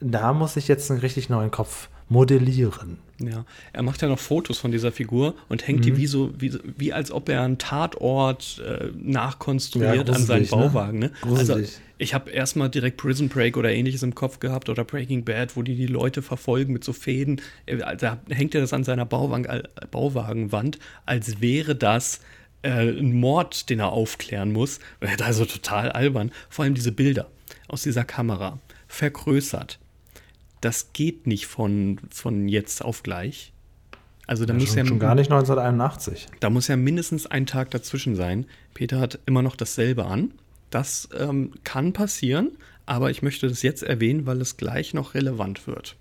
Da muss ich jetzt einen richtig neuen Kopf modellieren. Ja, er macht ja noch Fotos von dieser Figur und hängt Mhm. die wie so, wie, wie als ob er einen Tatort äh, nachkonstruiert Ja, an seinen ne? Bauwagen. Ne? Also Gruselig. ich habe erstmal direkt Prison Break oder ähnliches im Kopf gehabt oder Breaking Bad, wo die die Leute verfolgen mit so Fäden. Da hängt er das an seiner Bauwagen, Bauwagenwand, als wäre das äh, ein Mord, den er aufklären muss. Also total albern. Vor allem diese Bilder aus dieser Kamera, vergrößert das geht nicht von, von jetzt auf gleich. Also da muss schon, ja schon gar nicht 1981. da muss ja mindestens ein Tag dazwischen sein. Peter hat immer noch dasselbe an. Das ähm, kann passieren, aber ich möchte das jetzt erwähnen, weil es gleich noch relevant wird.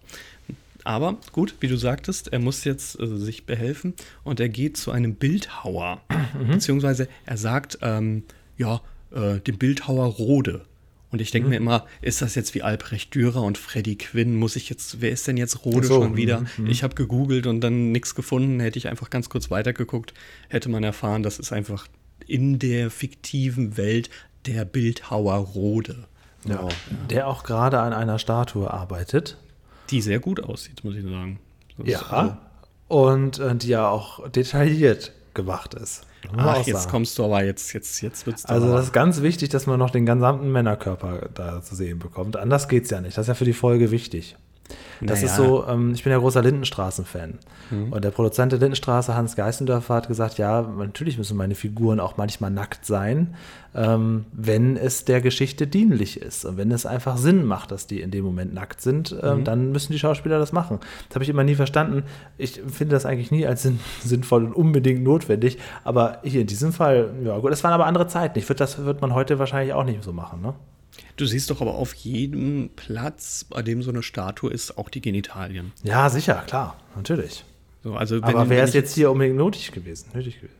Aber gut, wie du sagtest, er muss jetzt äh, sich behelfen und er geht zu einem Bildhauer. Beziehungsweise er sagt, ähm, ja, äh, dem Bildhauer Rode. Und ich denke mir immer, ist das jetzt wie Albrecht Dürer und Freddy Quinn? Muss ich jetzt, wer ist denn jetzt Rode so, schon wieder? mhm, Ich habe gegoogelt und dann nichts gefunden. Hätte ich einfach ganz kurz weitergeguckt, hätte man erfahren, das ist einfach in der fiktiven Welt der Bildhauer Rode. Ja. Der auch gerade an einer Statue arbeitet. Die sehr gut aussieht, muss ich sagen. Das ist also- Ja. Und äh, die ja auch detailliert gemacht ist. Ach, jetzt kommst du aber jetzt, jetzt, jetzt wird's Also das ist ganz wichtig, dass man noch den gesamten Männerkörper da zu sehen bekommt. Anders geht's ja nicht. Das ist ja für die Folge wichtig. Das Naja. ist so, ähm, ich bin ja großer Lindenstraßen-Fan. Und der Produzent der Lindenstraße, Hans Geißendörfer, hat gesagt, ja, natürlich müssen meine Figuren auch manchmal nackt sein, ähm, wenn es der Geschichte dienlich ist. Und wenn es einfach Sinn macht, dass die in dem Moment nackt sind, ähm, dann müssen die Schauspieler das machen. Das habe ich immer nie verstanden. Ich finde das eigentlich nie als sinn sinnvoll und unbedingt notwendig. Aber hier in diesem Fall, ja gut, das waren aber andere Zeiten. Ich würde, das wird man heute wahrscheinlich auch nicht so machen, ne? Du siehst doch aber auf jedem Platz, bei dem so eine Statue ist, auch die Genitalien. Ja, sicher, klar, natürlich. So, also Aber wäre es jetzt hier unbedingt nötig gewesen? Nötig gewesen.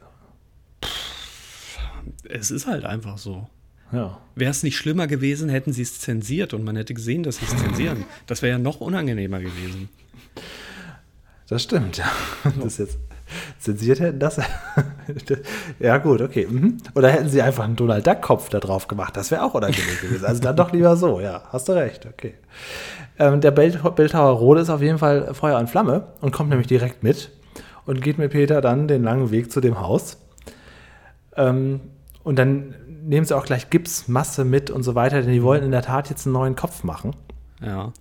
Es ist halt einfach so. Ja. Wäre es nicht schlimmer gewesen, hätten sie es zensiert und man hätte gesehen, dass sie es zensieren. Das wäre ja noch unangenehmer gewesen. Das stimmt, ja. Das jetzt zensiert hätten, das. ja, gut, okay. Mhm. Oder hätten sie einfach einen Donald Duck-Kopf da drauf gemacht. Das wäre auch unangenehm gewesen. Also dann doch lieber so, ja. Hast du recht, okay. Ähm, der Bild Bildhauer Rode ist auf jeden Fall Feuer und Flamme und kommt nämlich direkt mit und geht mit Peter dann den langen Weg zu dem Haus. Ähm, und dann nehmen sie auch gleich Gipsmasse mit und so weiter, denn die wollen in der Tat jetzt einen neuen Kopf machen. Ja.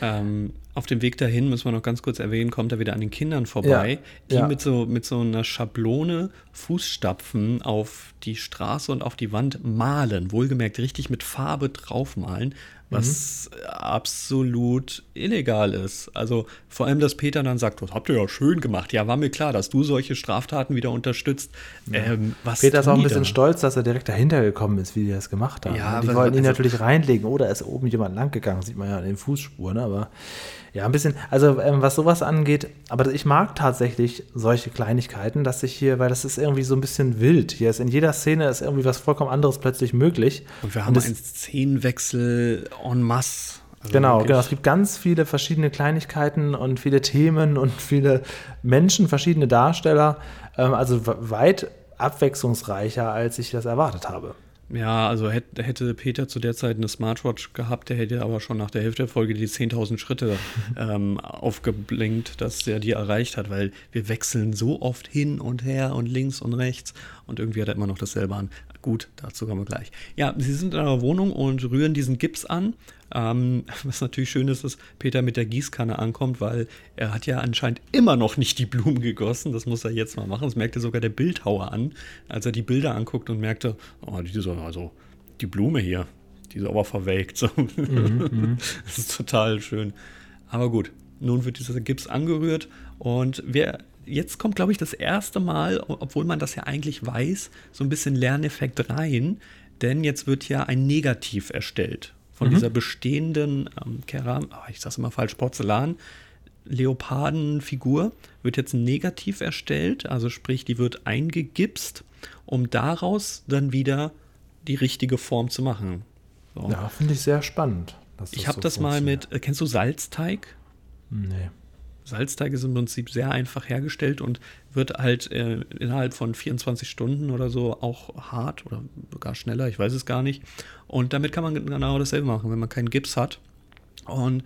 Ähm, auf dem Weg dahin, müssen wir noch ganz kurz erwähnen, kommt er wieder an den Kindern vorbei, Ja, die ja. mit, so, mit so einer Schablone Fußstapfen auf die Straße und auf die Wand malen. Wohlgemerkt richtig mit Farbe draufmalen, was Mhm. absolut illegal ist. Also vor allem, dass Peter dann sagt, das habt ihr ja schön gemacht. Ja, war mir klar, dass du solche Straftaten wieder unterstützt. Ähm, was Peter ist auch ein bisschen da? stolz, dass er direkt dahinter gekommen ist, wie die das gemacht haben. Ja, die wollten ihn also- natürlich reinlegen. Oder ist oben jemand lang gegangen, sieht man ja an den Fußspuren. Aber ja, ein bisschen, also ähm, was sowas angeht, aber ich mag tatsächlich solche Kleinigkeiten, dass sich hier, weil das ist irgendwie so ein bisschen wild. Hier ist in jeder Szene ist irgendwie was vollkommen anderes plötzlich möglich. Und wir haben es- einen Szenenwechsel en masse. Also Genau, wirklich- genau. Es gibt ganz viele verschiedene Kleinigkeiten und viele Themen und viele Menschen, verschiedene Darsteller. Ähm, also we- weit abwechslungsreicher, als ich das erwartet habe. Ja, also hätte, hätte Peter zu der Zeit eine Smartwatch gehabt, der hätte aber schon nach der Hälfte der Folge die 10.000 Schritte ähm, aufgeblinkt, dass er die erreicht hat, weil wir wechseln so oft hin und her und links und rechts und irgendwie hat er immer noch dasselbe an. Gut, dazu kommen wir gleich. Ja, sie sind in einer Wohnung und rühren diesen Gips an. Ähm, was natürlich schön ist, dass Peter mit der Gießkanne ankommt, weil er hat ja anscheinend immer noch nicht die Blumen gegossen. Das muss er jetzt mal machen. Das merkte sogar der Bildhauer an, als er die Bilder anguckt und merkte, oh, diese, also die Blume hier, die ist aber verwelkt. So. Mhm, das ist total schön. Aber gut, nun wird dieser Gips angerührt und wer jetzt kommt, glaube ich, das erste Mal, obwohl man das ja eigentlich weiß, so ein bisschen Lerneffekt rein, denn jetzt wird ja ein Negativ erstellt von mhm. dieser bestehenden ähm, Keram, oh, ich sag's immer falsch, Porzellan, Leopardenfigur wird jetzt negativ erstellt, also sprich, die wird eingegipst, um daraus dann wieder die richtige Form zu machen. So. Ja, finde ich sehr spannend. ich habe so das mal mit, äh, kennst du Salzteig? Nee. Salzteig ist im Prinzip sehr einfach hergestellt und wird halt äh, innerhalb von 24 Stunden oder so auch hart oder sogar schneller, ich weiß es gar nicht. Und damit kann man genau dasselbe machen, wenn man keinen Gips hat. Und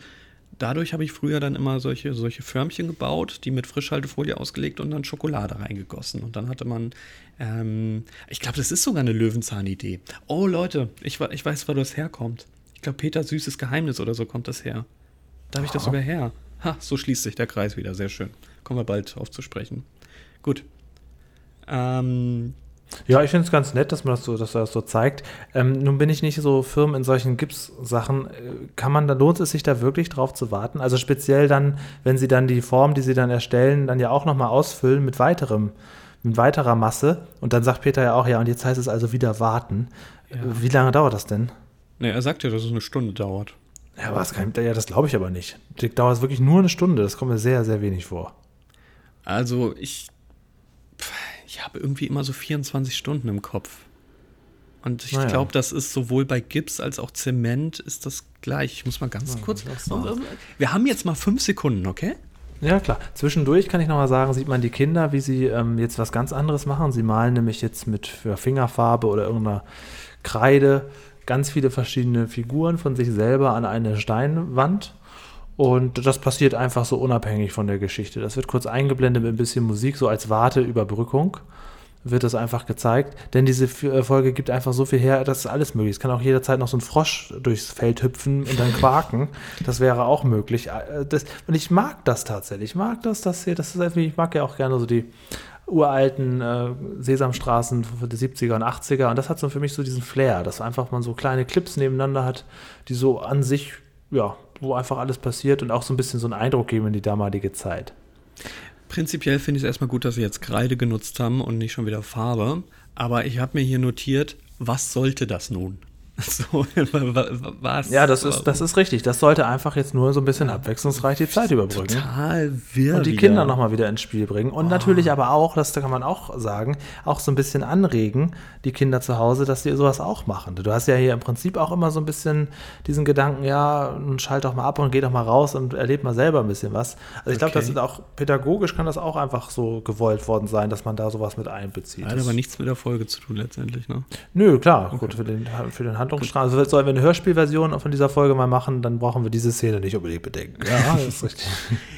dadurch habe ich früher dann immer solche, solche Förmchen gebaut, die mit Frischhaltefolie ausgelegt und dann Schokolade reingegossen. Und dann hatte man, ähm, ich glaube, das ist sogar eine Löwenzahn-Idee. Oh Leute, ich, ich weiß, wo das herkommt. Ich glaube, Peter Süßes Geheimnis oder so kommt das her. Da habe ich das sogar her. Ha, so schließt sich der Kreis wieder. Sehr schön. Kommen wir bald auf zu sprechen. Gut. Ähm, ja, ich finde es ganz nett, dass man das so, dass das so zeigt. Ähm, nun bin ich nicht so firm in solchen Gips-Sachen. Äh, kann man, da lohnt es sich da wirklich drauf zu warten? Also speziell dann, wenn sie dann die Form, die sie dann erstellen, dann ja auch nochmal ausfüllen mit weiterem, mit weiterer Masse. Und dann sagt Peter ja auch, ja, und jetzt heißt es also wieder warten. Ja. Wie lange dauert das denn? Ne, er sagt ja, dass es eine Stunde dauert. Ja, aber das, ja, das glaube ich aber nicht. Das dauert wirklich nur eine Stunde. Das kommt mir sehr, sehr wenig vor. Also ich, ich habe irgendwie immer so 24 Stunden im Kopf. Und ich naja. glaube, das ist sowohl bei Gips als auch Zement ist das gleich. Ich muss mal ganz ja, kurz. Wir haben jetzt mal fünf Sekunden, okay? Ja, klar. Zwischendurch kann ich noch mal sagen, sieht man die Kinder, wie sie ähm, jetzt was ganz anderes machen. Sie malen nämlich jetzt mit Fingerfarbe oder irgendeiner Kreide ganz viele verschiedene Figuren von sich selber an eine Steinwand. Und das passiert einfach so unabhängig von der Geschichte. Das wird kurz eingeblendet mit ein bisschen Musik, so als Warteüberbrückung wird das einfach gezeigt. Denn diese äh, Folge gibt einfach so viel her, das ist alles möglich. Es kann auch jederzeit noch so ein Frosch durchs Feld hüpfen und dann quaken. Das wäre auch möglich. Äh, das, und ich mag das tatsächlich. Ich mag das, das hier. Das ist einfach, ich mag ja auch gerne so die uralten äh, Sesamstraßen der 70er und 80er. Und das hat so für mich so diesen Flair, dass einfach man so kleine Clips nebeneinander hat, die so an sich, ja, wo einfach alles passiert und auch so ein bisschen so einen Eindruck geben in die damalige Zeit. Prinzipiell finde ich es erstmal gut, dass sie jetzt Kreide genutzt haben und nicht schon wieder Farbe. Aber ich habe mir hier notiert, was sollte das nun? So, was? Ja, das ist, das ist richtig. Das sollte einfach jetzt nur so ein bisschen abwechslungsreich die Zeit überbrücken. Total wirr. Und die. Kinder nochmal wieder ins Spiel bringen. Und oh. natürlich aber auch, das kann man auch sagen, auch so ein bisschen anregen, die Kinder zu Hause, dass die sowas auch machen. Du hast ja hier im Prinzip auch immer so ein bisschen diesen Gedanken, ja, schalt doch mal ab und geh doch mal raus und erleb mal selber ein bisschen was. Also ich glaube, okay. das ist auch pädagogisch kann das auch einfach so gewollt worden sein, dass man da sowas mit einbezieht. Hat aber nichts mit der Folge zu tun letztendlich, ne? Nö, klar. Okay. Gut, für den, für den Handlungsstrang. Also sollen wir eine Hörspielversion von dieser Folge mal machen, dann brauchen wir diese Szene nicht unbedingt bedenken. Ja, das ist richtig.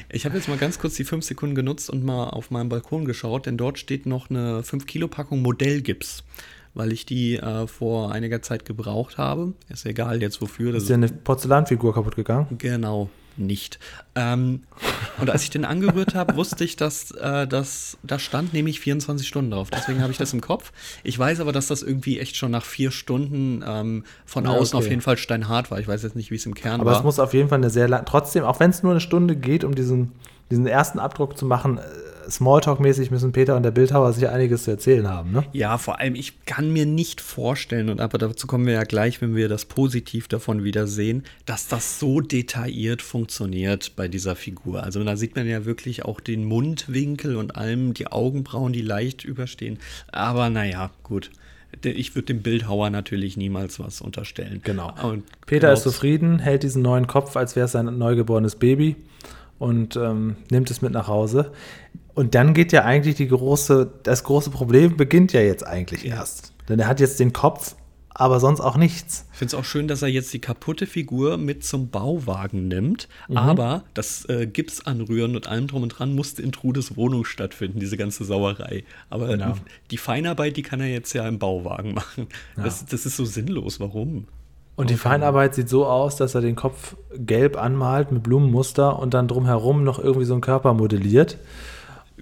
Ich habe jetzt mal ganz kurz die fünf Sekunden genutzt und mal auf meinem Balkon geschaut, denn dort steht noch eine 5-Kilo-Packung Modellgips weil ich die äh, vor einiger Zeit gebraucht habe. Ist egal jetzt wofür. ist ja eine Porzellanfigur kaputt gegangen? Genau nicht. Ähm, und als ich den angerührt habe, wusste ich, dass äh, das, da stand nämlich 24 Stunden drauf. Deswegen habe ich das im Kopf. Ich weiß aber, dass das irgendwie echt schon nach vier Stunden ähm, von ja, außen okay. auf jeden Fall steinhart war. Ich weiß jetzt nicht, wie es im Kern aber war. Aber es muss auf jeden Fall eine sehr lange, trotzdem, auch wenn es nur eine Stunde geht, um diesen, diesen ersten Abdruck zu machen, äh, Smalltalk-mäßig müssen Peter und der Bildhauer sich einiges zu erzählen haben, ne? Ja, vor allem, ich kann mir nicht vorstellen, und aber dazu kommen wir ja gleich, wenn wir das positiv davon wieder sehen, dass das so detailliert funktioniert bei dieser Figur. Also da sieht man ja wirklich auch den Mundwinkel und allem, die Augenbrauen, die leicht überstehen. Aber naja, gut ich würde dem Bildhauer natürlich niemals was unterstellen. Genau. Und Peter ist zufrieden, hält diesen neuen Kopf, als wäre es sein neugeborenes Baby und ähm, nimmt es mit nach Hause. Und dann geht ja eigentlich die große, das große Problem beginnt ja jetzt eigentlich ja. erst. Denn er hat jetzt den Kopf aber sonst auch nichts. Ich finde es auch schön, dass er jetzt die kaputte Figur mit zum Bauwagen nimmt, aber das äh, Gips anrühren und allem drum und dran musste in Trudes Wohnung stattfinden, diese ganze Sauerei. Aber Genau. die Feinarbeit, die kann er jetzt ja im Bauwagen machen. Das, das ist so sinnlos. Warum? Und die Feinarbeit sieht so aus, dass er den Kopf gelb anmalt mit Blumenmuster und dann drumherum noch irgendwie so einen Körper modelliert.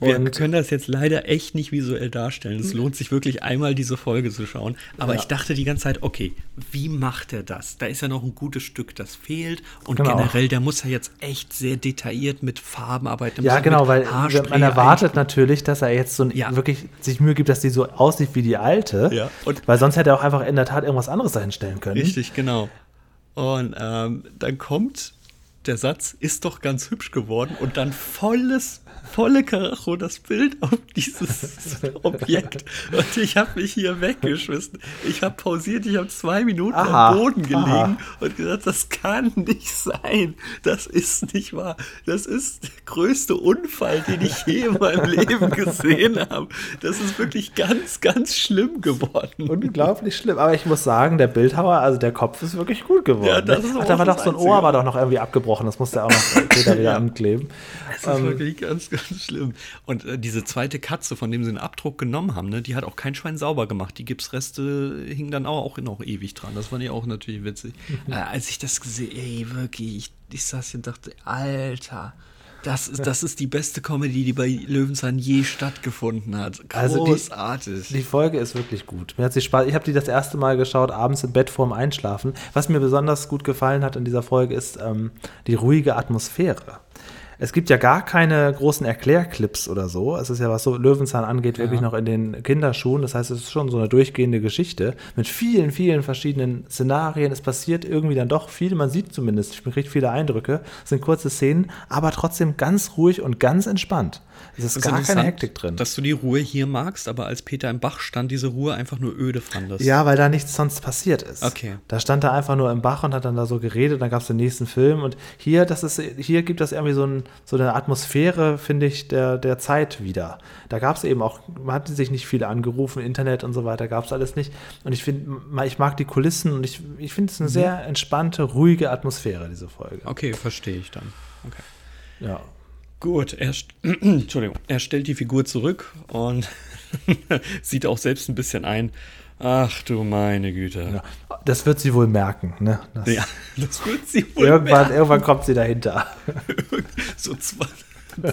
Wir Und- können das jetzt leider echt nicht visuell darstellen. Es lohnt sich wirklich einmal diese Folge zu schauen. Aber Ja. ich dachte die ganze Zeit, okay, wie macht er das? Da ist ja noch ein gutes Stück, das fehlt. Und Genau. generell, der muss ja jetzt echt sehr detailliert mit Farben arbeiten. Ja, genau, weil man erwartet natürlich, dass er jetzt so ein, Ja. wirklich sich Mühe gibt, dass die so aussieht wie die alte. Ja, und- weil sonst hätte er auch einfach in der Tat irgendwas anderes dahinstellen können. Richtig, genau. Und ähm, dann kommt der Satz, ist doch ganz hübsch geworden und dann volles, volle Karacho das Bild auf dieses Objekt. Und ich habe mich hier weggeschmissen. Ich habe pausiert, ich habe zwei Minuten Aha, am Boden gelegen aha. und gesagt, das kann nicht sein. Das ist nicht wahr. Das ist der größte Unfall, den ich je in meinem Leben gesehen habe. Das ist wirklich ganz, ganz schlimm geworden. Unglaublich schlimm. Aber ich muss sagen, der Bildhauer, also der Kopf ist wirklich gut geworden. Ja, das ne? ist Ach, da war das doch so ein Einzige. Ohr, war doch noch irgendwie abgebrochen. Das musste er auch noch später wieder Ja. ankleben. Das ist wirklich ganz, ganz schlimm. Und äh, diese zweite Katze, von dem sie den Abdruck genommen haben, ne, die hat auch kein Schwein sauber gemacht. Die Gipsreste hingen dann auch, auch noch ewig dran. Das fand ich auch natürlich witzig. Äh, als ich das gesehen, ey, wirklich, ich, ich saß hier und dachte, Alter, das ist, das ist die beste Comedy, die bei Löwenzahn je stattgefunden hat. Also die- Großartig. Die Folge ist wirklich gut. Mir hat sie Spaß. Ich habe die das erste Mal geschaut, abends im Bett vorm Einschlafen. Was mir besonders gut gefallen hat in dieser Folge ist ähm, die ruhige Atmosphäre. Es gibt ja gar keine großen Erklärclips oder so. Es ist ja, was so Löwenzahn angeht, wirklich noch in den Kinderschuhen. Das heißt, es ist schon so eine durchgehende Geschichte mit vielen, vielen verschiedenen Szenarien. Es passiert irgendwie dann doch viel. Man sieht zumindest, man kriegt viele Eindrücke. Es sind kurze Szenen, aber trotzdem ganz ruhig und ganz entspannt. Es ist Das gar keine Hektik drin. Dass du die Ruhe hier magst, aber als Peter im Bach stand, diese Ruhe einfach nur öde fandest. Ja, weil da nichts sonst passiert ist. Okay. Da stand er einfach nur im Bach und hat dann da so geredet, dann gab es den nächsten Film und hier, das ist, hier gibt das irgendwie so, ein, so eine Atmosphäre, finde ich, der, der Zeit wieder. Da gab es eben auch, man hat sich nicht viele angerufen, Internet und so weiter, gab es alles nicht. Und ich finde, ich mag die Kulissen und ich, ich finde es eine sehr entspannte, ruhige Atmosphäre, diese Folge. Okay, verstehe ich dann. Okay. Ja. Gut, er, Entschuldigung, er stellt die Figur zurück und sieht auch selbst ein bisschen ein. Ach du meine Güte. ja. Das wird sie wohl merken, ne? Das, Ja, das wird sie wohl Irgendwann, merken. irgendwann kommt sie dahinter. So zwei,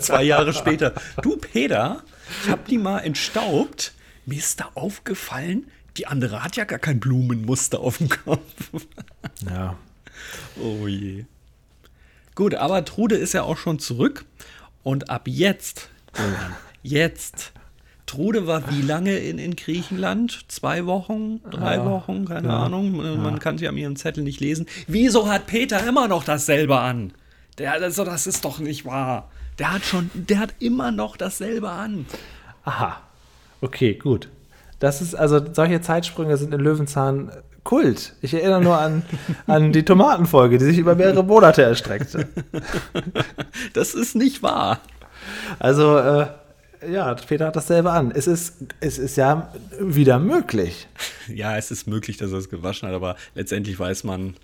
zwei Jahre später. Du, Peter, ich hab die mal entstaubt. Mir ist da aufgefallen, die andere hat ja gar kein Blumenmuster auf dem Kopf. Ja. Oh je. Gut, aber Trude ist ja auch schon zurück. Und ab jetzt, Julian, jetzt. Trude war wie lange in, in Griechenland? Zwei Wochen? Drei Ja, Wochen? Keine ja, Ahnung. Man kann sie an ihrem Zettel nicht lesen. Wieso hat Peter immer noch dasselbe an? Der, also, das ist doch nicht wahr. Der hat schon, der hat immer noch dasselbe an. Aha. Okay, gut. Das ist, also solche Zeitsprünge sind in Löwenzahn Kult. Ich erinnere nur an, an die Tomatenfolge, die sich über mehrere Monate erstreckte. Das ist nicht wahr. Also, äh, ja, Peter hat dasselbe an. Es ist, es ist ja wieder möglich. Ja, es ist möglich, dass er es gewaschen hat, aber letztendlich weiß man,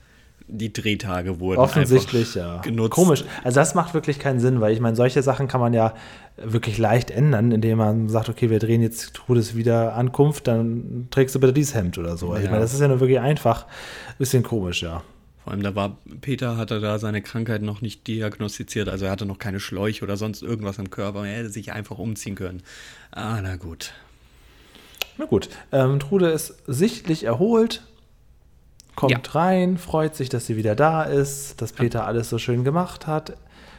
die Drehtage wurden Offensichtlich, ja. genutzt. Komisch. Also das macht wirklich keinen Sinn, weil ich meine, solche Sachen kann man ja wirklich leicht ändern, indem man sagt, okay, wir drehen jetzt Trudes wieder Ankunft, dann trägst du bitte dieses Hemd oder so. Also ich Ja. meine, das ist ja nur wirklich einfach. Bisschen komisch, ja. Vor allem, da war Peter hatte da seine Krankheit noch nicht diagnostiziert, also er hatte noch keine Schläuche oder sonst irgendwas am Körper. Er hätte sich einfach umziehen können. Ah, na gut. Na gut, ähm, Trude ist sichtlich erholt, kommt Ja. rein, freut sich, dass sie wieder da ist, dass Peter alles so schön gemacht hat,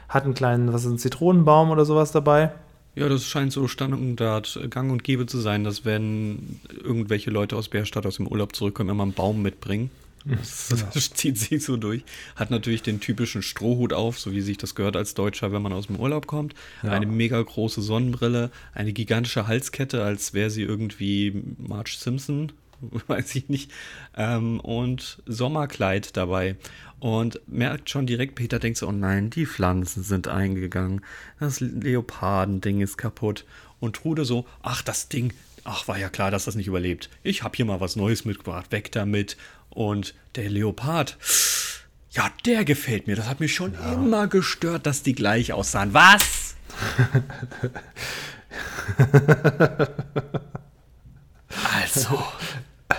hat einen kleinen, was ist ein Zitronenbaum oder sowas dabei. Ja, das scheint so Standard Gang und Gäbe zu sein, dass wenn irgendwelche Leute aus Bärstadt aus dem Urlaub zurückkommen, immer einen Baum mitbringen. Das, das zieht sich so durch. Hat natürlich den typischen Strohhut auf, so wie sich das gehört als Deutscher, wenn man aus dem Urlaub kommt. Ja. Eine mega große Sonnenbrille, eine gigantische Halskette, als wäre sie irgendwie Marge Simpson, weiß ich nicht. Ähm, und Sommerkleid dabei. Und merkt schon direkt, Peter denkt so, oh nein, die Pflanzen sind eingegangen. Das Leopardending ist kaputt. Und Trude so, ach, das Ding, ach, war ja klar, dass das nicht überlebt. Ich habe hier mal was Neues mitgebracht, weg damit. Und der Leopard, ja, der gefällt mir. Das hat mich schon ja. immer gestört, dass die gleich aussahen. Was? also.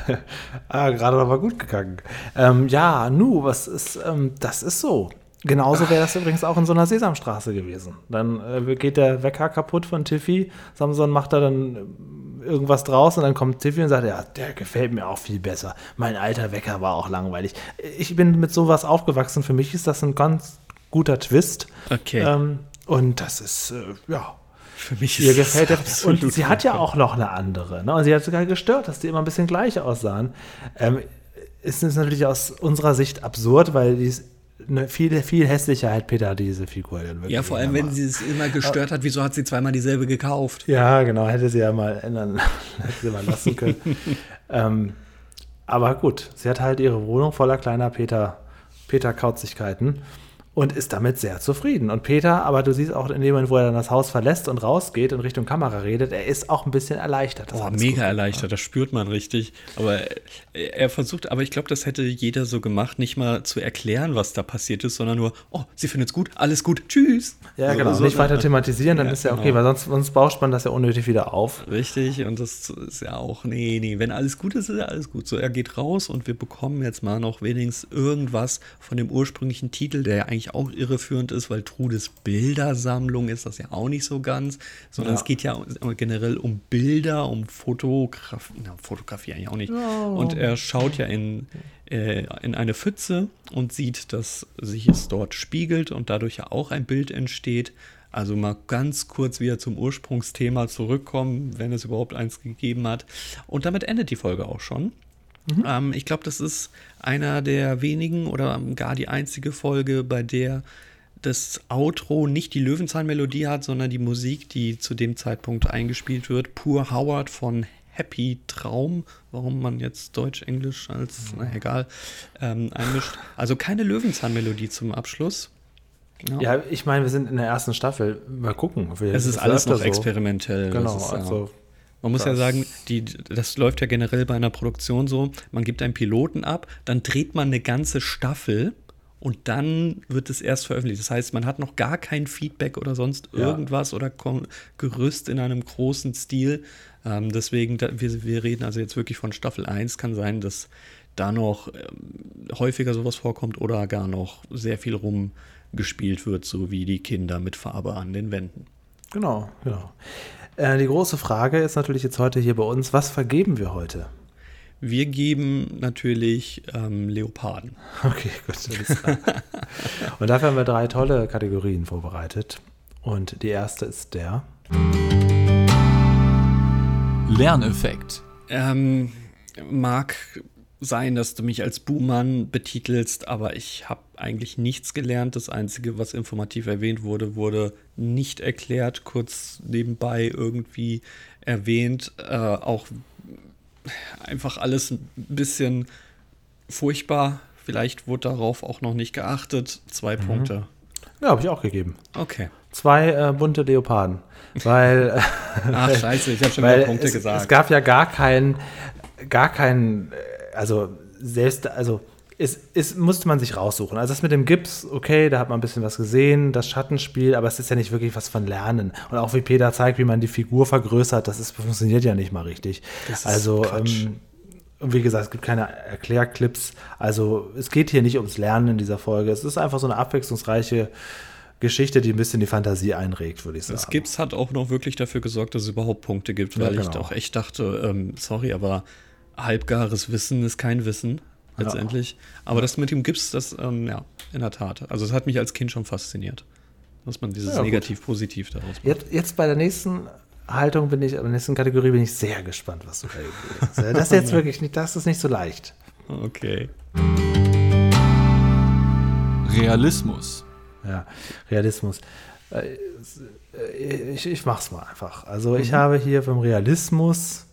ah, gerade aber gut gegangen. Ähm, ja, nu, was ist, ähm, das ist so. Genauso wäre das übrigens auch in so einer Sesamstraße gewesen. Dann äh, geht der Wecker kaputt von Tiffy. Samson macht da dann äh, irgendwas draus und dann kommt Tiffy und sagt, ja, der gefällt mir auch viel besser. Mein alter Wecker war auch langweilig. Ich bin mit sowas aufgewachsen. Für mich ist das ein ganz guter Twist. Okay. Ähm, und das ist, äh, ja, für mich ist ihr gefällt das. Und sie hat ja auch noch eine andere. Ne? Und sie hat sogar gestört, dass die immer ein bisschen gleich aussahen. Ähm, ist es natürlich aus unserer Sicht absurd, weil die ist eine viel, viel hässlicher halt Peter diese Figur. Ja, vor allem, wenn sie es immer gestört hat, wieso hat sie zweimal dieselbe gekauft? Ja, genau, hätte sie ja mal ändern, hätte sie mal lassen können. ähm, aber gut, sie hat halt ihre Wohnung voller kleiner Peter, Peter-Kauzigkeiten und ist damit sehr zufrieden. Und Peter, aber du siehst auch in dem Moment, wo er dann das Haus verlässt und rausgeht und Richtung Kamera redet, er ist auch ein bisschen erleichtert. Oh, mega erleichtert, das spürt man richtig. Aber er versucht, aber ich glaube, das hätte jeder so gemacht, nicht mal zu erklären, was da passiert ist, sondern nur, oh, sie findet es gut, alles gut, tschüss. Ja, genau, so, nicht weiter thematisieren, dann ja, ist ja okay, genau. weil sonst, sonst bauscht man das ja unnötig wieder auf. Richtig, und das ist ja auch, nee, nee, wenn alles gut ist, ist ja alles gut. So, er geht raus und wir bekommen jetzt mal noch wenigstens irgendwas von dem ursprünglichen Titel, der ja eigentlich eigentlich auch irreführend ist, weil Trudes Bildersammlung ist das ja auch nicht so ganz, sondern ja. es geht ja generell um Bilder, um Fotografie, na, Fotografie eigentlich auch nicht. Oh. Und er schaut ja in, äh, in eine Pfütze und sieht, dass sich es dort spiegelt und dadurch ja auch ein Bild entsteht. Also mal ganz kurz wieder zum Ursprungsthema zurückkommen, wenn es überhaupt eins gegeben hat. Und damit endet die Folge auch schon. Mhm. Ähm, ich glaube, das ist einer der wenigen oder gar die einzige Folge, bei der das Outro nicht die Löwenzahnmelodie hat, sondern die Musik, die zu dem Zeitpunkt eingespielt wird. Pur Howard von Happy Traum, warum man jetzt Deutsch-Englisch als, na egal, ähm, einmischt. Also keine Löwenzahnmelodie zum Abschluss. Ja. ja, ich meine, wir sind in der ersten Staffel. Mal gucken. Es ist alles noch so. experimentell. Genau, ist, also man muss das ja sagen, die, das läuft ja generell bei einer Produktion so, man gibt einen Piloten ab, dann dreht man eine ganze Staffel und dann wird es erst veröffentlicht. Das heißt, man hat noch gar kein Feedback oder sonst irgendwas ja. oder Gerüst in einem großen Stil. Ähm, deswegen, da, wir, wir reden also jetzt wirklich von Staffel 1. Kann sein, dass da noch ähm, häufiger sowas vorkommt oder gar noch sehr viel rumgespielt wird, so wie die Kinder mit Farbe an den Wänden. Genau, genau. Äh, die große Frage ist natürlich jetzt heute hier bei uns, was vergeben wir heute? Wir geben natürlich ähm, Leoparden. Okay, gut. Und dafür haben wir drei tolle Kategorien vorbereitet. Und die erste ist der Lerneffekt. Ähm, mag sein, dass du mich als Buhmann betitelst, aber ich habe eigentlich nichts gelernt. Das Einzige, was informativ erwähnt wurde, wurde nicht erklärt, kurz nebenbei irgendwie erwähnt. Äh, auch einfach alles ein bisschen furchtbar. Vielleicht wurde darauf auch noch nicht geachtet. Zwei mhm. Punkte. Ja, habe ich auch gegeben. Okay. Zwei äh, bunte Leoparden. Weil. Ach, scheiße, ich habe schon wieder Punkte es, gesagt. Es gab ja gar keinen, gar keinen, also selbst, also es, es, musste man sich raussuchen. Also das mit dem Gips, okay, da hat man ein bisschen was gesehen, das Schattenspiel, aber es ist ja nicht wirklich was von Lernen. Und auch wie Peter zeigt, wie man die Figur vergrößert, das ist, funktioniert ja nicht mal richtig. also ähm, wie gesagt, es gibt keine Erklärclips. Also es geht hier nicht ums Lernen in dieser Folge. Es ist einfach so eine abwechslungsreiche Geschichte, die ein bisschen die Fantasie einregt, würde ich sagen. Das Gips hat auch noch wirklich dafür gesorgt, dass es überhaupt Punkte gibt, weil ja, genau. ich doch echt dachte, ähm, sorry, aber halbgares Wissen ist kein Wissen letztendlich. Ja. Aber das mit dem Gips, das, ähm, ja, in der Tat. Also es hat mich als Kind schon fasziniert, dass man dieses ja, Negativ-Positiv daraus macht. Jetzt, jetzt bei der nächsten Haltung bin ich, bei der nächsten Kategorie bin ich sehr gespannt, was du da hast. Das ist jetzt wirklich nicht, das ist nicht so leicht. Okay. Realismus. Ja, Realismus. Äh, ich, ich mach's mal einfach. Also ich mhm. habe hier vom Realismus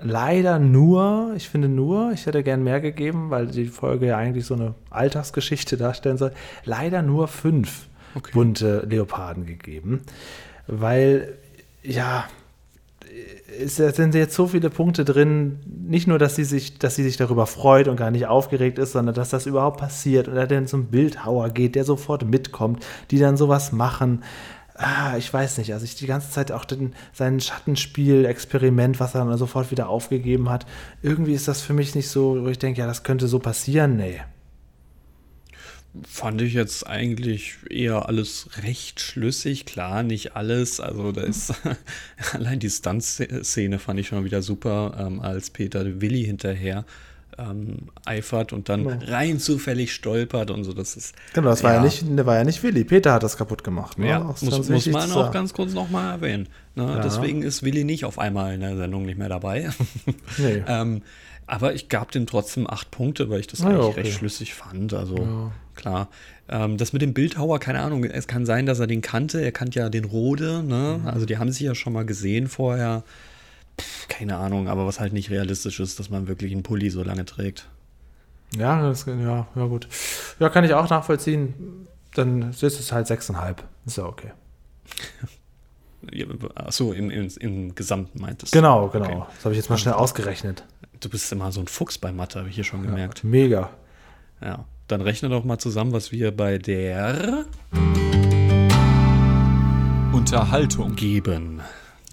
leider nur, ich finde nur, ich hätte gern mehr gegeben, weil die Folge ja eigentlich so eine Alltagsgeschichte darstellen soll, leider nur fünf okay. bunte Leoparden gegeben. Weil, ja, es sind jetzt so viele Punkte drin, nicht nur, dass sie sich, dass sie sich darüber freut und gar nicht aufgeregt ist, sondern dass das überhaupt passiert oder dann zum Bildhauer geht, der sofort mitkommt, die dann sowas machen. Ah, ich weiß nicht, also ich die ganze Zeit auch den, sein Schattenspiel-Experiment, was er dann sofort wieder aufgegeben hat, irgendwie ist das für mich nicht so, wo ich denke, ja, das könnte so passieren. Nee. Fand ich jetzt eigentlich eher alles recht schlüssig. Klar, nicht alles. Also da ist allein die Stunt-Szene fand ich schon wieder super, ähm, als Peter Willi hinterher ähm, eifert und dann genau. rein zufällig stolpert und so. Das ist genau, das ja, war ja nicht, war ja nicht Willi. Peter hat das kaputt gemacht. Ne? Ja, muss, muss man auch ganz kurz nochmal erwähnen. Ne? Ja. Deswegen ist Willi nicht auf einmal in der Sendung nicht mehr dabei. Nee. ähm, aber ich gab dem trotzdem acht Punkte, weil ich das eigentlich okay. recht schlüssig fand. Also ja. klar. Ähm, das mit dem Bildhauer, keine Ahnung, es kann sein, dass er den kannte. Er kannte ja den Rode, ne? Mhm. Also die haben sich ja schon mal gesehen vorher. Pff, keine Ahnung, aber was halt nicht realistisch ist, dass man wirklich einen Pulli so lange trägt. Ja, das, ja, ja gut. Ja, kann ich auch nachvollziehen. Dann ist es halt 6,5. Ist ja okay. Achso, im, im, im Gesamten meintest du. Genau, genau. Okay. Das habe ich jetzt mal schnell ausgerechnet. Du bist immer so ein Fuchs bei Mathe, habe ich hier schon gemerkt. Ja, mega. Ja, dann rechne doch mal zusammen, was wir bei der Unterhaltung geben.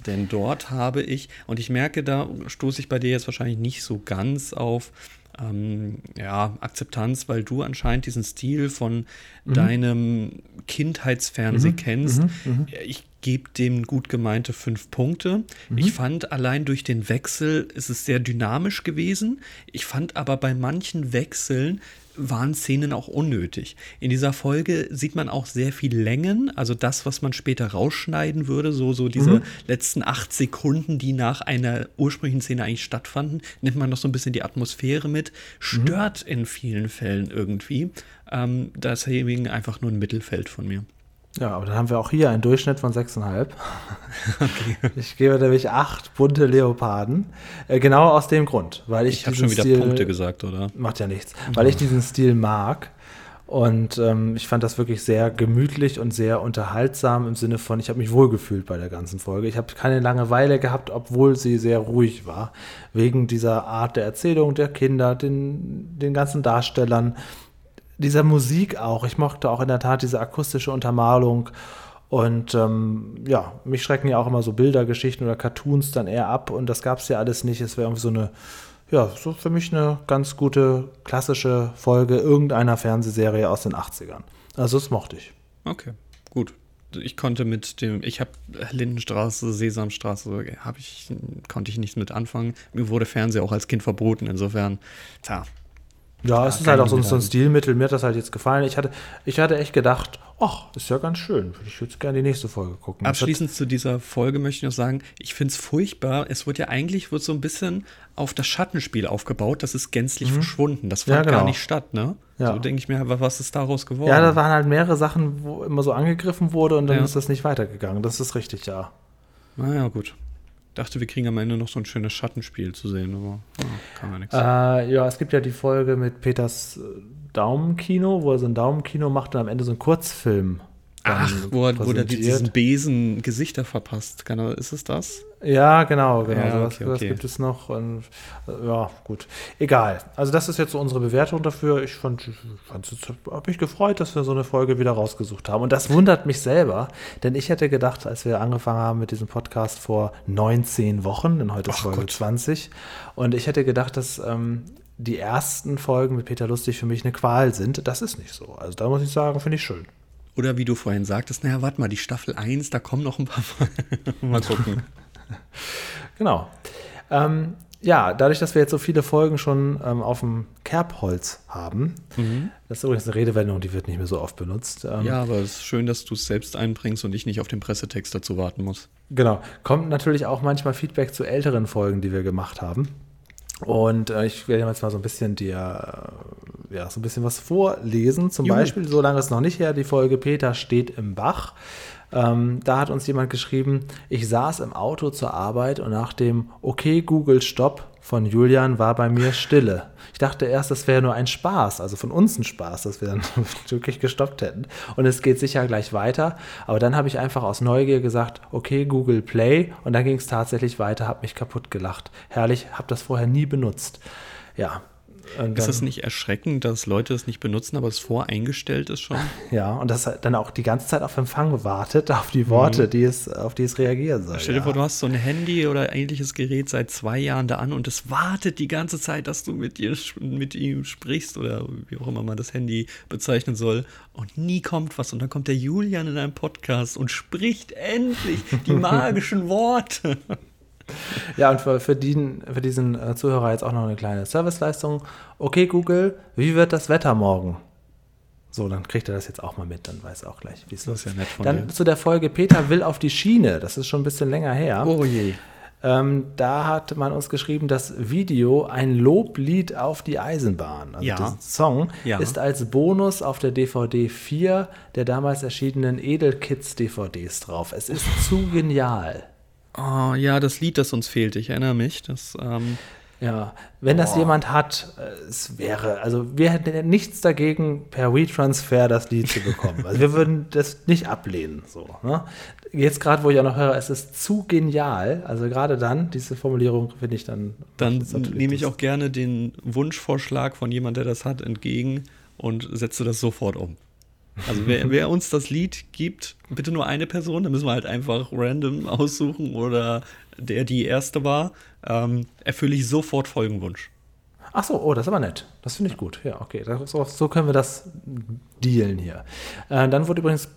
Denn dort habe ich, und ich merke, da stoße ich bei dir jetzt wahrscheinlich nicht so ganz auf ähm, ja, Akzeptanz, weil du anscheinend diesen Stil von mhm. deinem Kindheitsfernsehen mhm. kennst. Mhm. mhm. Ich gebe dem gut gemeinte fünf Punkte. Mhm. Ich fand allein durch den Wechsel ist es sehr dynamisch gewesen. Ich fand aber bei manchen Wechseln waren Szenen auch unnötig. In dieser Folge sieht man auch sehr viel Längen, also das, was man später rausschneiden würde, so, so diese mhm. letzten acht Sekunden, die nach einer ursprünglichen Szene eigentlich stattfanden, nimmt man noch so ein bisschen die Atmosphäre mit, stört mhm. in vielen Fällen irgendwie. Ähm, deswegen einfach nur ein Mittelfeld von mir. Ja, aber dann haben wir auch hier einen Durchschnitt von 6,5. Okay. Ich gebe nämlich acht bunte Leoparden. Äh, genau aus dem Grund, weil ich. Ich habe schon wieder Stil, Punkte gesagt, oder? Macht ja nichts. Weil ich diesen Stil mag. Und ähm, ich fand das wirklich sehr gemütlich und sehr unterhaltsam im Sinne von, ich habe mich wohlgefühlt bei der ganzen Folge. Ich habe keine Langeweile gehabt, obwohl sie sehr ruhig war. Wegen dieser Art der Erzählung der Kinder, den, den ganzen Darstellern dieser Musik auch. Ich mochte auch in der Tat diese akustische Untermalung. Und ähm, ja, mich schrecken ja auch immer so Bildergeschichten oder Cartoons dann eher ab. Und das gab es ja alles nicht. Es wäre irgendwie so eine, ja, so für mich eine ganz gute klassische Folge irgendeiner Fernsehserie aus den 80ern. Also das mochte ich. Okay, gut. Ich konnte mit dem, ich habe Lindenstraße, Sesamstraße, habe ich, konnte ich nichts mit anfangen. Mir wurde Fernseher auch als Kind verboten. Insofern, tja, ja, es ist halt auch so, so, ein Stilmittel. Mir hat das halt jetzt gefallen. Ich hatte, ich hatte echt gedacht, ach, ist ja ganz schön. Ich würde gerne die nächste Folge gucken. Abschließend zu dieser Folge möchte ich noch sagen, ich finde es furchtbar. Es wird ja eigentlich wird so ein bisschen auf das Schattenspiel aufgebaut. Das ist gänzlich mhm. verschwunden. Das fand ja, genau. gar nicht statt, ne? Ja. So denke ich mir, was ist daraus geworden? Ja, da waren halt mehrere Sachen, wo immer so angegriffen wurde und dann ja. ist das nicht weitergegangen. Das ist richtig, ja. Naja, gut dachte, wir kriegen am Ende noch so ein schönes Schattenspiel zu sehen, aber ja, kann ja nichts. Äh, ja, es gibt ja die Folge mit Peters äh, Daumenkino, wo er so ein Daumenkino macht und am Ende so einen Kurzfilm Ach, wo er, wo er diesen Besen Gesichter verpasst. Kann ist es das? Ja, genau, genau. Ja, okay, okay. gibt es noch. Und, äh, ja, gut. Egal. Also, das ist jetzt so unsere Bewertung dafür. Ich fand, habe mich gefreut, dass wir so eine Folge wieder rausgesucht haben. Und das wundert mich selber, denn ich hätte gedacht, als wir angefangen haben mit diesem Podcast vor 19 Wochen, denn heute ist Ach Folge Gott. 20, und ich hätte gedacht, dass ähm, die ersten Folgen mit Peter Lustig für mich eine Qual sind. Das ist nicht so. Also, da muss ich sagen, finde ich schön. Oder wie du vorhin sagtest, naja, warte mal, die Staffel 1, da kommen noch ein paar. mal gucken. genau. Ähm, ja, dadurch, dass wir jetzt so viele Folgen schon ähm, auf dem Kerbholz haben, mhm. das ist übrigens eine Redewendung, die wird nicht mehr so oft benutzt. Ähm, ja, aber es ist schön, dass du es selbst einbringst und ich nicht auf den Pressetext dazu warten muss. Genau. Kommt natürlich auch manchmal Feedback zu älteren Folgen, die wir gemacht haben. Und äh, ich werde jetzt mal so ein bisschen dir, äh, ja, so ein bisschen was vorlesen. Zum Juhu. Beispiel, so lange ist noch nicht her, die Folge Peter steht im Bach. Ähm, da hat uns jemand geschrieben, ich saß im Auto zur Arbeit und nach dem Okay Google Stopp von Julian war bei mir Stille. Ich dachte erst, das wäre nur ein Spaß, also von uns ein Spaß, dass wir dann wirklich gestoppt hätten. Und es geht sicher gleich weiter. Aber dann habe ich einfach aus Neugier gesagt, okay, Google Play. Und dann ging es tatsächlich weiter, habe mich kaputt gelacht. Herrlich, habe das vorher nie benutzt. Ja, und ist das nicht erschreckend, dass Leute es nicht benutzen, aber es voreingestellt ist schon? Ja, und das dann auch die ganze Zeit auf Empfang wartet, auf die Worte, mhm. die es, auf die es reagieren soll. Stell dir ja. vor, du hast so ein Handy oder ähnliches Gerät seit zwei Jahren da an und es wartet die ganze Zeit, dass du mit, dir, mit ihm sprichst oder wie auch immer man das Handy bezeichnen soll. Und nie kommt was. Und dann kommt der Julian in einem Podcast und spricht endlich die magischen Worte. Ja, und für, für, den, für diesen äh, Zuhörer jetzt auch noch eine kleine Serviceleistung. Okay, Google, wie wird das Wetter morgen? So, dann kriegt er das jetzt auch mal mit, dann weiß er auch gleich, wie es ist. Ja nett von dann dir. zu der Folge Peter will auf die Schiene. Das ist schon ein bisschen länger her. Oh je. Ähm, da hat man uns geschrieben, das Video ein Loblied auf die Eisenbahn. Also ja. der Song ja. ist als Bonus auf der DVD 4 der damals erschienenen Edelkids DVDs drauf. Es ist zu genial. Oh, ja, das Lied, das uns fehlt, ich erinnere mich. Das, ähm, ja, wenn das oh. jemand hat, äh, es wäre, also wir hätten nichts dagegen, per WeTransfer das Lied zu bekommen. Also wir würden das nicht ablehnen. So, ne? Jetzt gerade, wo ich auch noch höre, es ist zu genial. Also gerade dann, diese Formulierung finde ich dann. Dann nehme ich auch gerne den Wunschvorschlag von jemand, der das hat, entgegen und setze das sofort um. Also wer, wer, uns das Lied gibt, bitte nur eine Person, dann müssen wir halt einfach random aussuchen oder der die erste war, ähm, erfülle ich sofort Folgenwunsch. Ach so, oh, das ist aber nett. Das finde ich gut. Ja, okay. So, so, können wir das dealen hier. Äh, dann wurde übrigens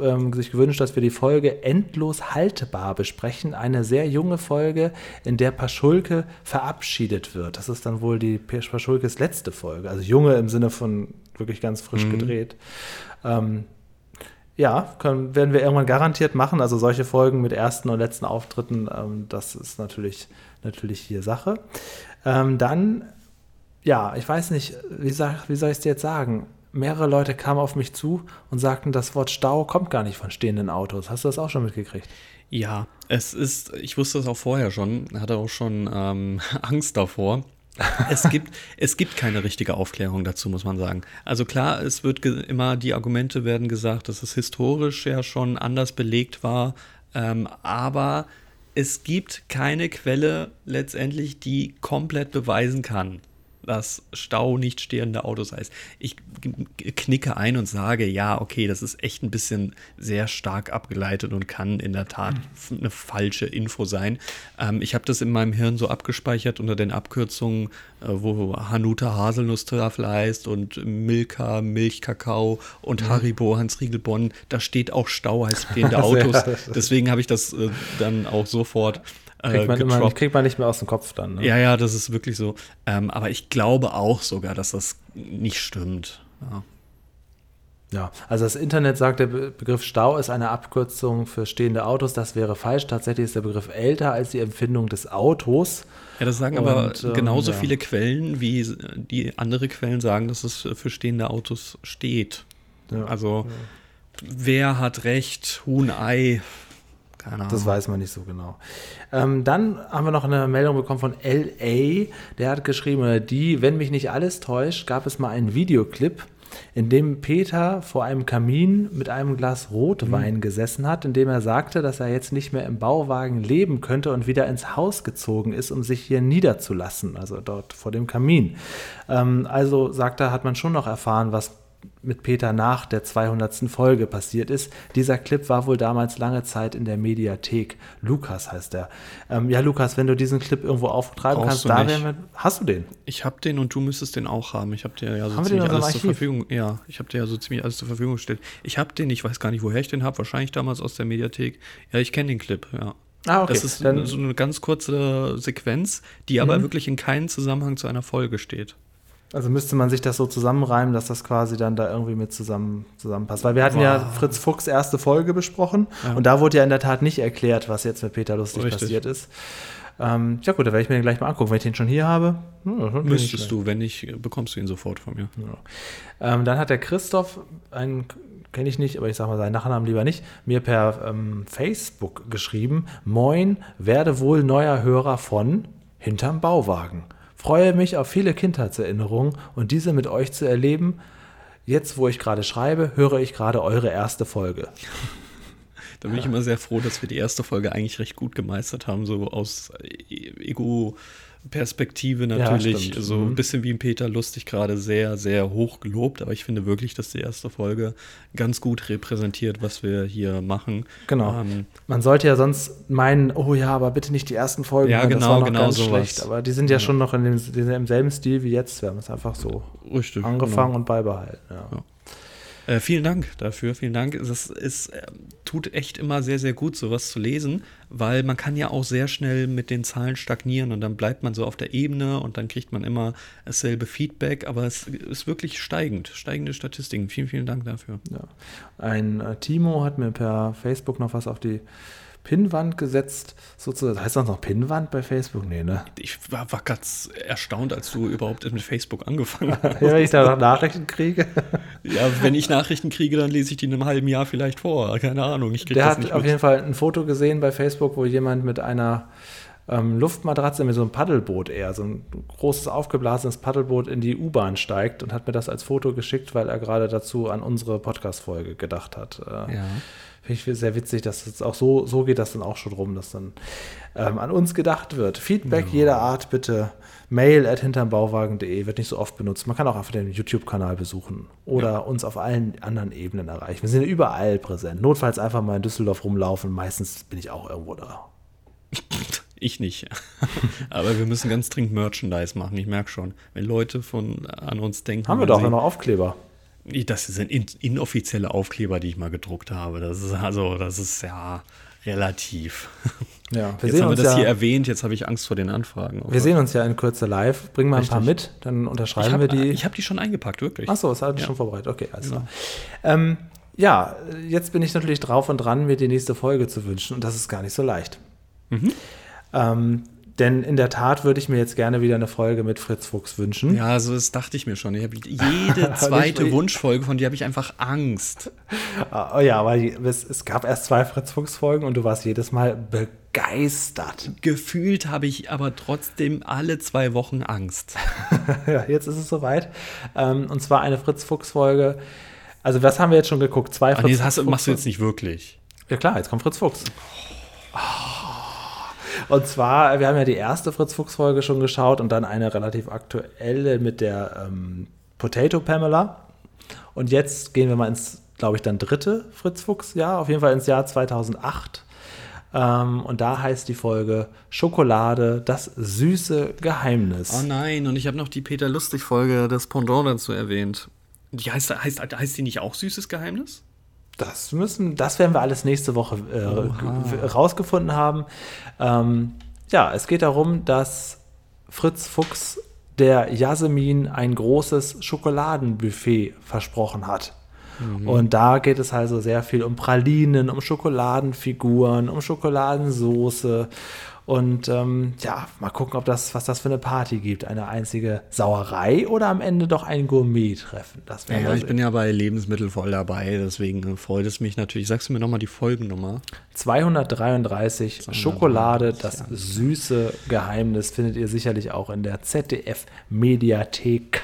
ähm, sich gewünscht, dass wir die Folge endlos haltbar besprechen. Eine sehr junge Folge, in der Paschulke verabschiedet wird. Das ist dann wohl die Paschulkes letzte Folge. Also junge im Sinne von wirklich ganz frisch mhm. gedreht. Ähm, ja, können, werden wir irgendwann garantiert machen. Also solche Folgen mit ersten und letzten Auftritten, ähm, das ist natürlich, natürlich hier Sache. Ähm, dann, ja, ich weiß nicht, wie, sag, wie soll ich es dir jetzt sagen? Mehrere Leute kamen auf mich zu und sagten, das Wort Stau kommt gar nicht von stehenden Autos. Hast du das auch schon mitgekriegt? Ja, es ist, ich wusste das auch vorher schon, hatte auch schon ähm, Angst davor es, gibt, es gibt keine richtige Aufklärung dazu, muss man sagen. Also klar, es wird immer, die Argumente werden gesagt, dass es historisch ja schon anders belegt war, ähm, aber es gibt keine Quelle letztendlich, die komplett beweisen kann, dass Stau nicht stehende Autos heißt. Ich knicke ein und sage, ja, okay, das ist echt ein bisschen sehr stark abgeleitet und kann in der Tat eine falsche Info sein. Ähm, ich habe das in meinem Hirn so abgespeichert unter den Abkürzungen, äh, wo Hanuta Haselnusstafel heißt und Milka Milchkakao und mhm. Haribo Hans Riegelbonn. Da steht auch Stau heißt stehende Autos. Deswegen habe ich das äh, dann auch sofort Kriegt man, immer, kriegt man nicht mehr aus dem Kopf dann. Ne? Ja, ja, das ist wirklich so. Ähm, aber ich glaube auch sogar, dass das nicht stimmt. Ja. Ja, also das Internet sagt, der Begriff Stau ist eine Abkürzung für stehende Autos. Das wäre falsch. Tatsächlich ist der Begriff älter als die Empfindung des Autos. Ja, das sagen Und, aber ähm, genauso ja. viele Quellen, wie die andere Quellen sagen, dass es für stehende Autos steht. Ja, also, ja. wer hat recht? Huhn, Ei. Keine Ahnung. Das weiß man nicht so genau. Ähm, dann haben wir noch eine Meldung bekommen von LA. Der hat geschrieben, die, wenn mich nicht alles täuscht, gab es mal einen Videoclip, in dem Peter vor einem Kamin mit einem Glas Rotwein mhm. gesessen hat, in dem er sagte, dass er jetzt nicht mehr im Bauwagen leben könnte und wieder ins Haus gezogen ist, um sich hier niederzulassen, also dort vor dem Kamin. Ähm, also sagt er, hat man schon noch erfahren, was mit Peter nach der 200. Folge passiert ist. Dieser Clip war wohl damals lange Zeit in der Mediathek. Lukas heißt er. Ähm, ja, Lukas, wenn du diesen Clip irgendwo auftreiben Brauchst kannst, da wir, hast du den? Ich habe den und du müsstest den auch haben. Ich habe dir ja so haben ziemlich alles zur Verfügung. Ja, ich habe dir ja so ziemlich alles zur Verfügung gestellt. Ich habe den, ich weiß gar nicht, woher ich den habe. Wahrscheinlich damals aus der Mediathek. Ja, ich kenne den Clip. Ja. Ah, okay. Das ist Dann, so eine ganz kurze Sequenz, die aber mhm. wirklich in keinem Zusammenhang zu einer Folge steht. Also müsste man sich das so zusammenreimen, dass das quasi dann da irgendwie mit zusammen, zusammenpasst. Weil wir hatten wow. ja Fritz Fuchs erste Folge besprochen ja. und da wurde ja in der Tat nicht erklärt, was jetzt mit Peter Lustig Richtig. passiert ist. Ähm, ja gut, da werde ich mir den gleich mal angucken. Wenn ich den schon hier habe, ja, müsstest du. Wenn nicht, bekommst du ihn sofort von mir. Ja. Ähm, dann hat der Christoph, einen kenne ich nicht, aber ich sage mal seinen Nachnamen lieber nicht, mir per ähm, Facebook geschrieben, Moin, werde wohl neuer Hörer von Hinterm Bauwagen. Freue mich auf viele Kindheitserinnerungen und diese mit euch zu erleben. Jetzt, wo ich gerade schreibe, höre ich gerade eure erste Folge. Da bin ich immer sehr froh, dass wir die erste Folge eigentlich recht gut gemeistert haben, so aus Ego. Perspektive natürlich, ja, so ein mhm. bisschen wie ein Peter Lustig gerade sehr, sehr hoch gelobt, aber ich finde wirklich, dass die erste Folge ganz gut repräsentiert, was wir hier machen. Genau. Ähm, Man sollte ja sonst meinen, oh ja, aber bitte nicht die ersten Folgen, ja, genau, das war noch genau ganz sowas. schlecht. Aber die sind ja, ja. schon noch in dem, im selben Stil wie jetzt. Wir haben es einfach so Richtig, angefangen genau. und beibehalten. Ja. Äh, vielen Dank dafür, vielen Dank. Das ist, äh, tut echt immer sehr, sehr gut, sowas zu lesen, weil man kann ja auch sehr schnell mit den Zahlen stagnieren und dann bleibt man so auf der Ebene und dann kriegt man immer dasselbe Feedback, aber es ist wirklich steigend, steigende Statistiken. Vielen, vielen Dank dafür. Ja. Ein äh, Timo hat mir per Facebook noch was auf die Pinnwand gesetzt, sozusagen. Heißt das noch Pinnwand bei Facebook? Nee, ne? Ich war, war ganz erstaunt, als du überhaupt mit Facebook angefangen hast. ja, wenn ich da noch Nachrichten kriege. ja, wenn ich Nachrichten kriege, dann lese ich die in einem halben Jahr vielleicht vor. Keine Ahnung. Ich Der hat auf jeden Fall ein Foto gesehen bei Facebook, wo jemand mit einer ähm, Luftmatratze mit so einem Paddelboot eher, so ein großes aufgeblasenes Paddelboot in die U-Bahn steigt und hat mir das als Foto geschickt, weil er gerade dazu an unsere Podcast-Folge gedacht hat. Äh, ja. Finde ich sehr witzig, dass es auch so, so geht das dann auch schon rum, dass dann ähm, an uns gedacht wird. Feedback ja. jeder Art bitte. Mail at hintermbauwagen.de wird nicht so oft benutzt. Man kann auch einfach den YouTube-Kanal besuchen oder ja. uns auf allen anderen Ebenen erreichen. Wir sind überall präsent. Notfalls einfach mal in Düsseldorf rumlaufen. Meistens bin ich auch irgendwo da. Ich nicht. Aber wir müssen ganz dringend Merchandise machen. Ich merke schon, wenn Leute von an uns denken. Haben wir doch noch Aufkleber. Das sind inoffizielle Aufkleber, die ich mal gedruckt habe. Das ist also, das ist ja relativ. Ja, wir jetzt haben wir das ja, hier erwähnt, jetzt habe ich Angst vor den Anfragen. Wir sehen uns ja in Kürze live. Bring mal Richtig. ein paar mit, dann unterschreiben hab, wir die. Ich habe die schon eingepackt, wirklich. Achso, das hat ja. schon vorbereitet. Okay, alles klar. Ja. Ähm, ja, jetzt bin ich natürlich drauf und dran, mir die nächste Folge zu wünschen und das ist gar nicht so leicht. Mhm. Ähm, denn in der Tat würde ich mir jetzt gerne wieder eine Folge mit Fritz Fuchs wünschen. Ja, so das dachte ich mir schon. Ich jede zweite Wunschfolge, von dir habe ich einfach Angst. Oh ja, aber es, es gab erst zwei Fritz Fuchs-Folgen und du warst jedes Mal begeistert. Gefühlt habe ich aber trotzdem alle zwei Wochen Angst. ja, jetzt ist es soweit. Ähm, und zwar eine Fritz Fuchs-Folge. Also, was haben wir jetzt schon geguckt? Zwei Fritz Fuchs. Nee, machst du jetzt nicht wirklich. Ja, klar, jetzt kommt Fritz Fuchs. Oh. Und zwar, wir haben ja die erste Fritz Fuchs-Folge schon geschaut und dann eine relativ aktuelle mit der ähm, Potato Pamela. Und jetzt gehen wir mal ins, glaube ich, dann dritte Fritz Fuchs-Jahr, auf jeden Fall ins Jahr 2008. Ähm, und da heißt die Folge Schokolade, das süße Geheimnis. Oh nein, und ich habe noch die Peter Lustig-Folge, das Pendant dazu erwähnt. Die heißt, heißt, heißt die nicht auch süßes Geheimnis? Das müssen, das werden wir alles nächste Woche äh, rausgefunden haben. Ähm, ja, es geht darum, dass Fritz Fuchs der Jasmin ein großes Schokoladenbuffet versprochen hat. Mhm. Und da geht es also sehr viel um Pralinen, um Schokoladenfiguren, um Schokoladensoße und ähm, ja, mal gucken, ob das, was das für eine Party gibt. Eine einzige Sauerei oder am Ende doch ein Gourmet-Treffen. Ja, ja ich bin ja bei Lebensmittel voll dabei, deswegen freut es mich natürlich. Sagst du mir nochmal die Folgennummer? 233, 233 Schokolade, das ja. süße Geheimnis findet ihr sicherlich auch in der ZDF-Mediathek.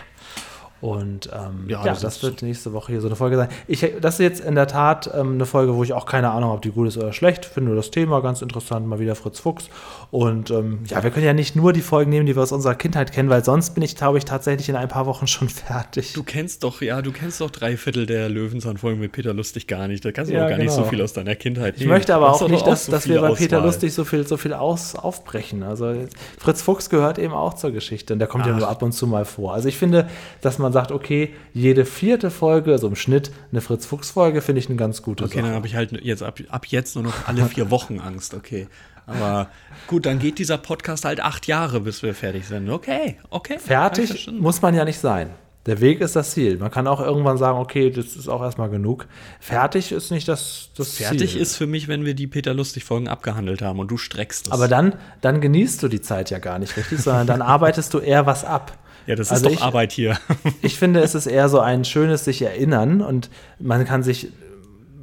Und ähm, ja, ja, das, das wird nächste Woche hier so eine Folge sein. Ich, das ist jetzt in der Tat ähm, eine Folge, wo ich auch keine Ahnung habe, ob die gut ist oder schlecht. Finde das Thema ganz interessant, mal wieder Fritz Fuchs. Und ähm, ja, wir können ja nicht nur die Folgen nehmen, die wir aus unserer Kindheit kennen, weil sonst bin ich, glaube ich, tatsächlich in ein paar Wochen schon fertig. Du kennst doch, ja, du kennst doch drei Viertel der Löwenzahn-Folgen mit Peter Lustig gar nicht. Da kannst du ja, auch gar genau. nicht so genau. viel aus deiner Kindheit nehmen. Ich möchte aber auch nicht, dass, so dass wir bei Auswahl. Peter Lustig so viel, so viel aus, aufbrechen. Also Fritz Fuchs gehört eben auch zur Geschichte und der kommt Ach. ja nur ab und zu mal vor. Also ich finde, dass man sagt, okay, jede vierte Folge, also im Schnitt eine Fritz-Fuchs-Folge, finde ich eine ganz gute okay, Sache. Okay, dann habe ich halt jetzt ab, ab jetzt nur noch alle vier Wochen Angst, okay. Aber gut, dann geht dieser Podcast halt acht Jahre, bis wir fertig sind. Okay, okay. Fertig muss man ja nicht sein. Der Weg ist das Ziel. Man kann auch irgendwann sagen, okay, das ist auch erstmal genug. Fertig ist nicht das, das Fertig Ziel. ist für mich, wenn wir die Peter Lustig-Folgen abgehandelt haben und du streckst es. Aber dann, dann genießt du die Zeit ja gar nicht richtig, sondern dann arbeitest du eher was ab. ja, das also ist doch ich- Arbeit hier. Ich finde, es ist eher so ein schönes sich erinnern und man kann sich,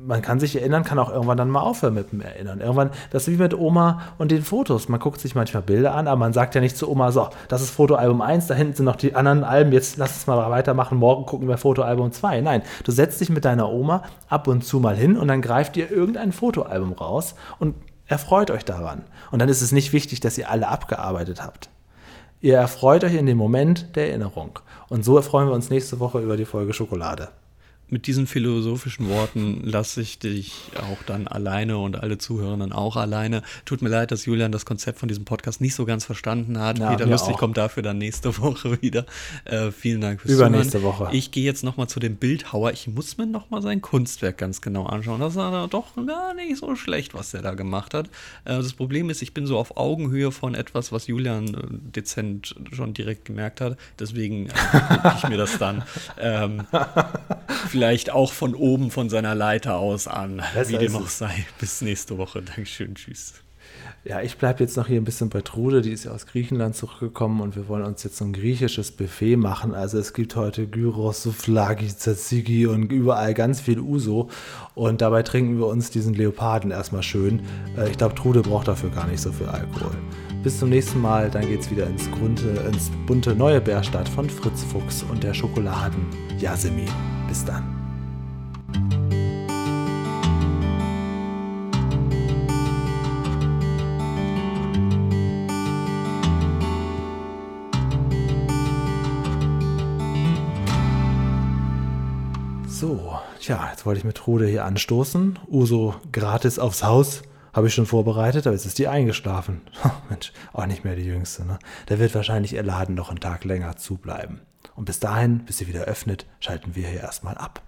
man kann sich erinnern, kann auch irgendwann dann mal aufhören mit dem Erinnern. Irgendwann, das ist wie mit Oma und den Fotos. Man guckt sich manchmal Bilder an, aber man sagt ja nicht zu Oma, so, das ist Fotoalbum 1, da hinten sind noch die anderen Alben, jetzt lass uns mal weitermachen, morgen gucken wir Fotoalbum 2. Nein, du setzt dich mit deiner Oma ab und zu mal hin und dann greift ihr irgendein Fotoalbum raus und erfreut euch daran. Und dann ist es nicht wichtig, dass ihr alle abgearbeitet habt. Ihr erfreut euch in dem Moment der Erinnerung. Und so erfreuen wir uns nächste Woche über die Folge Schokolade. Mit diesen philosophischen Worten lasse ich dich auch dann alleine und alle Zuhörenden auch alleine. Tut mir leid, dass Julian das Konzept von diesem Podcast nicht so ganz verstanden hat. Ja, Peter Lustig auch. kommt dafür dann nächste Woche wieder. Äh, vielen Dank fürs Übernächste Zuhören. Woche. Ich gehe jetzt nochmal zu dem Bildhauer. Ich muss mir nochmal sein Kunstwerk ganz genau anschauen. Das war doch gar nicht so schlecht, was der da gemacht hat. Äh, das Problem ist, ich bin so auf Augenhöhe von etwas, was Julian äh, dezent schon direkt gemerkt hat. Deswegen äh, ich mir das dann ähm, vielleicht auch von oben von seiner Leiter aus an. Besser wie dem auch es. sei. Bis nächste Woche. Dankeschön. Tschüss. Ja, ich bleibe jetzt noch hier ein bisschen bei Trude, die ist ja aus Griechenland zurückgekommen und wir wollen uns jetzt so ein griechisches Buffet machen. Also es gibt heute Gyros, Souflaki, Tzatziki und überall ganz viel Uso und dabei trinken wir uns diesen Leoparden erstmal schön. Äh, Ich glaube, Trude braucht dafür gar nicht so viel Alkohol. Bis zum nächsten Mal, dann geht's wieder ins, Grunde, ins bunte neue Bärstadt von Fritz Fuchs und der Schokoladen Yasemin. Bis dann. So, tja, jetzt wollte ich mit Trude hier anstoßen. Uso gratis aufs Haus. Habe ich schon vorbereitet, aber jetzt ist die eingeschlafen. Mensch, auch nicht mehr die Jüngste. Ne? Da wird wahrscheinlich ihr Laden noch einen Tag länger zubleiben. Und bis dahin, bis sie wieder öffnet, schalten wir hier erstmal ab.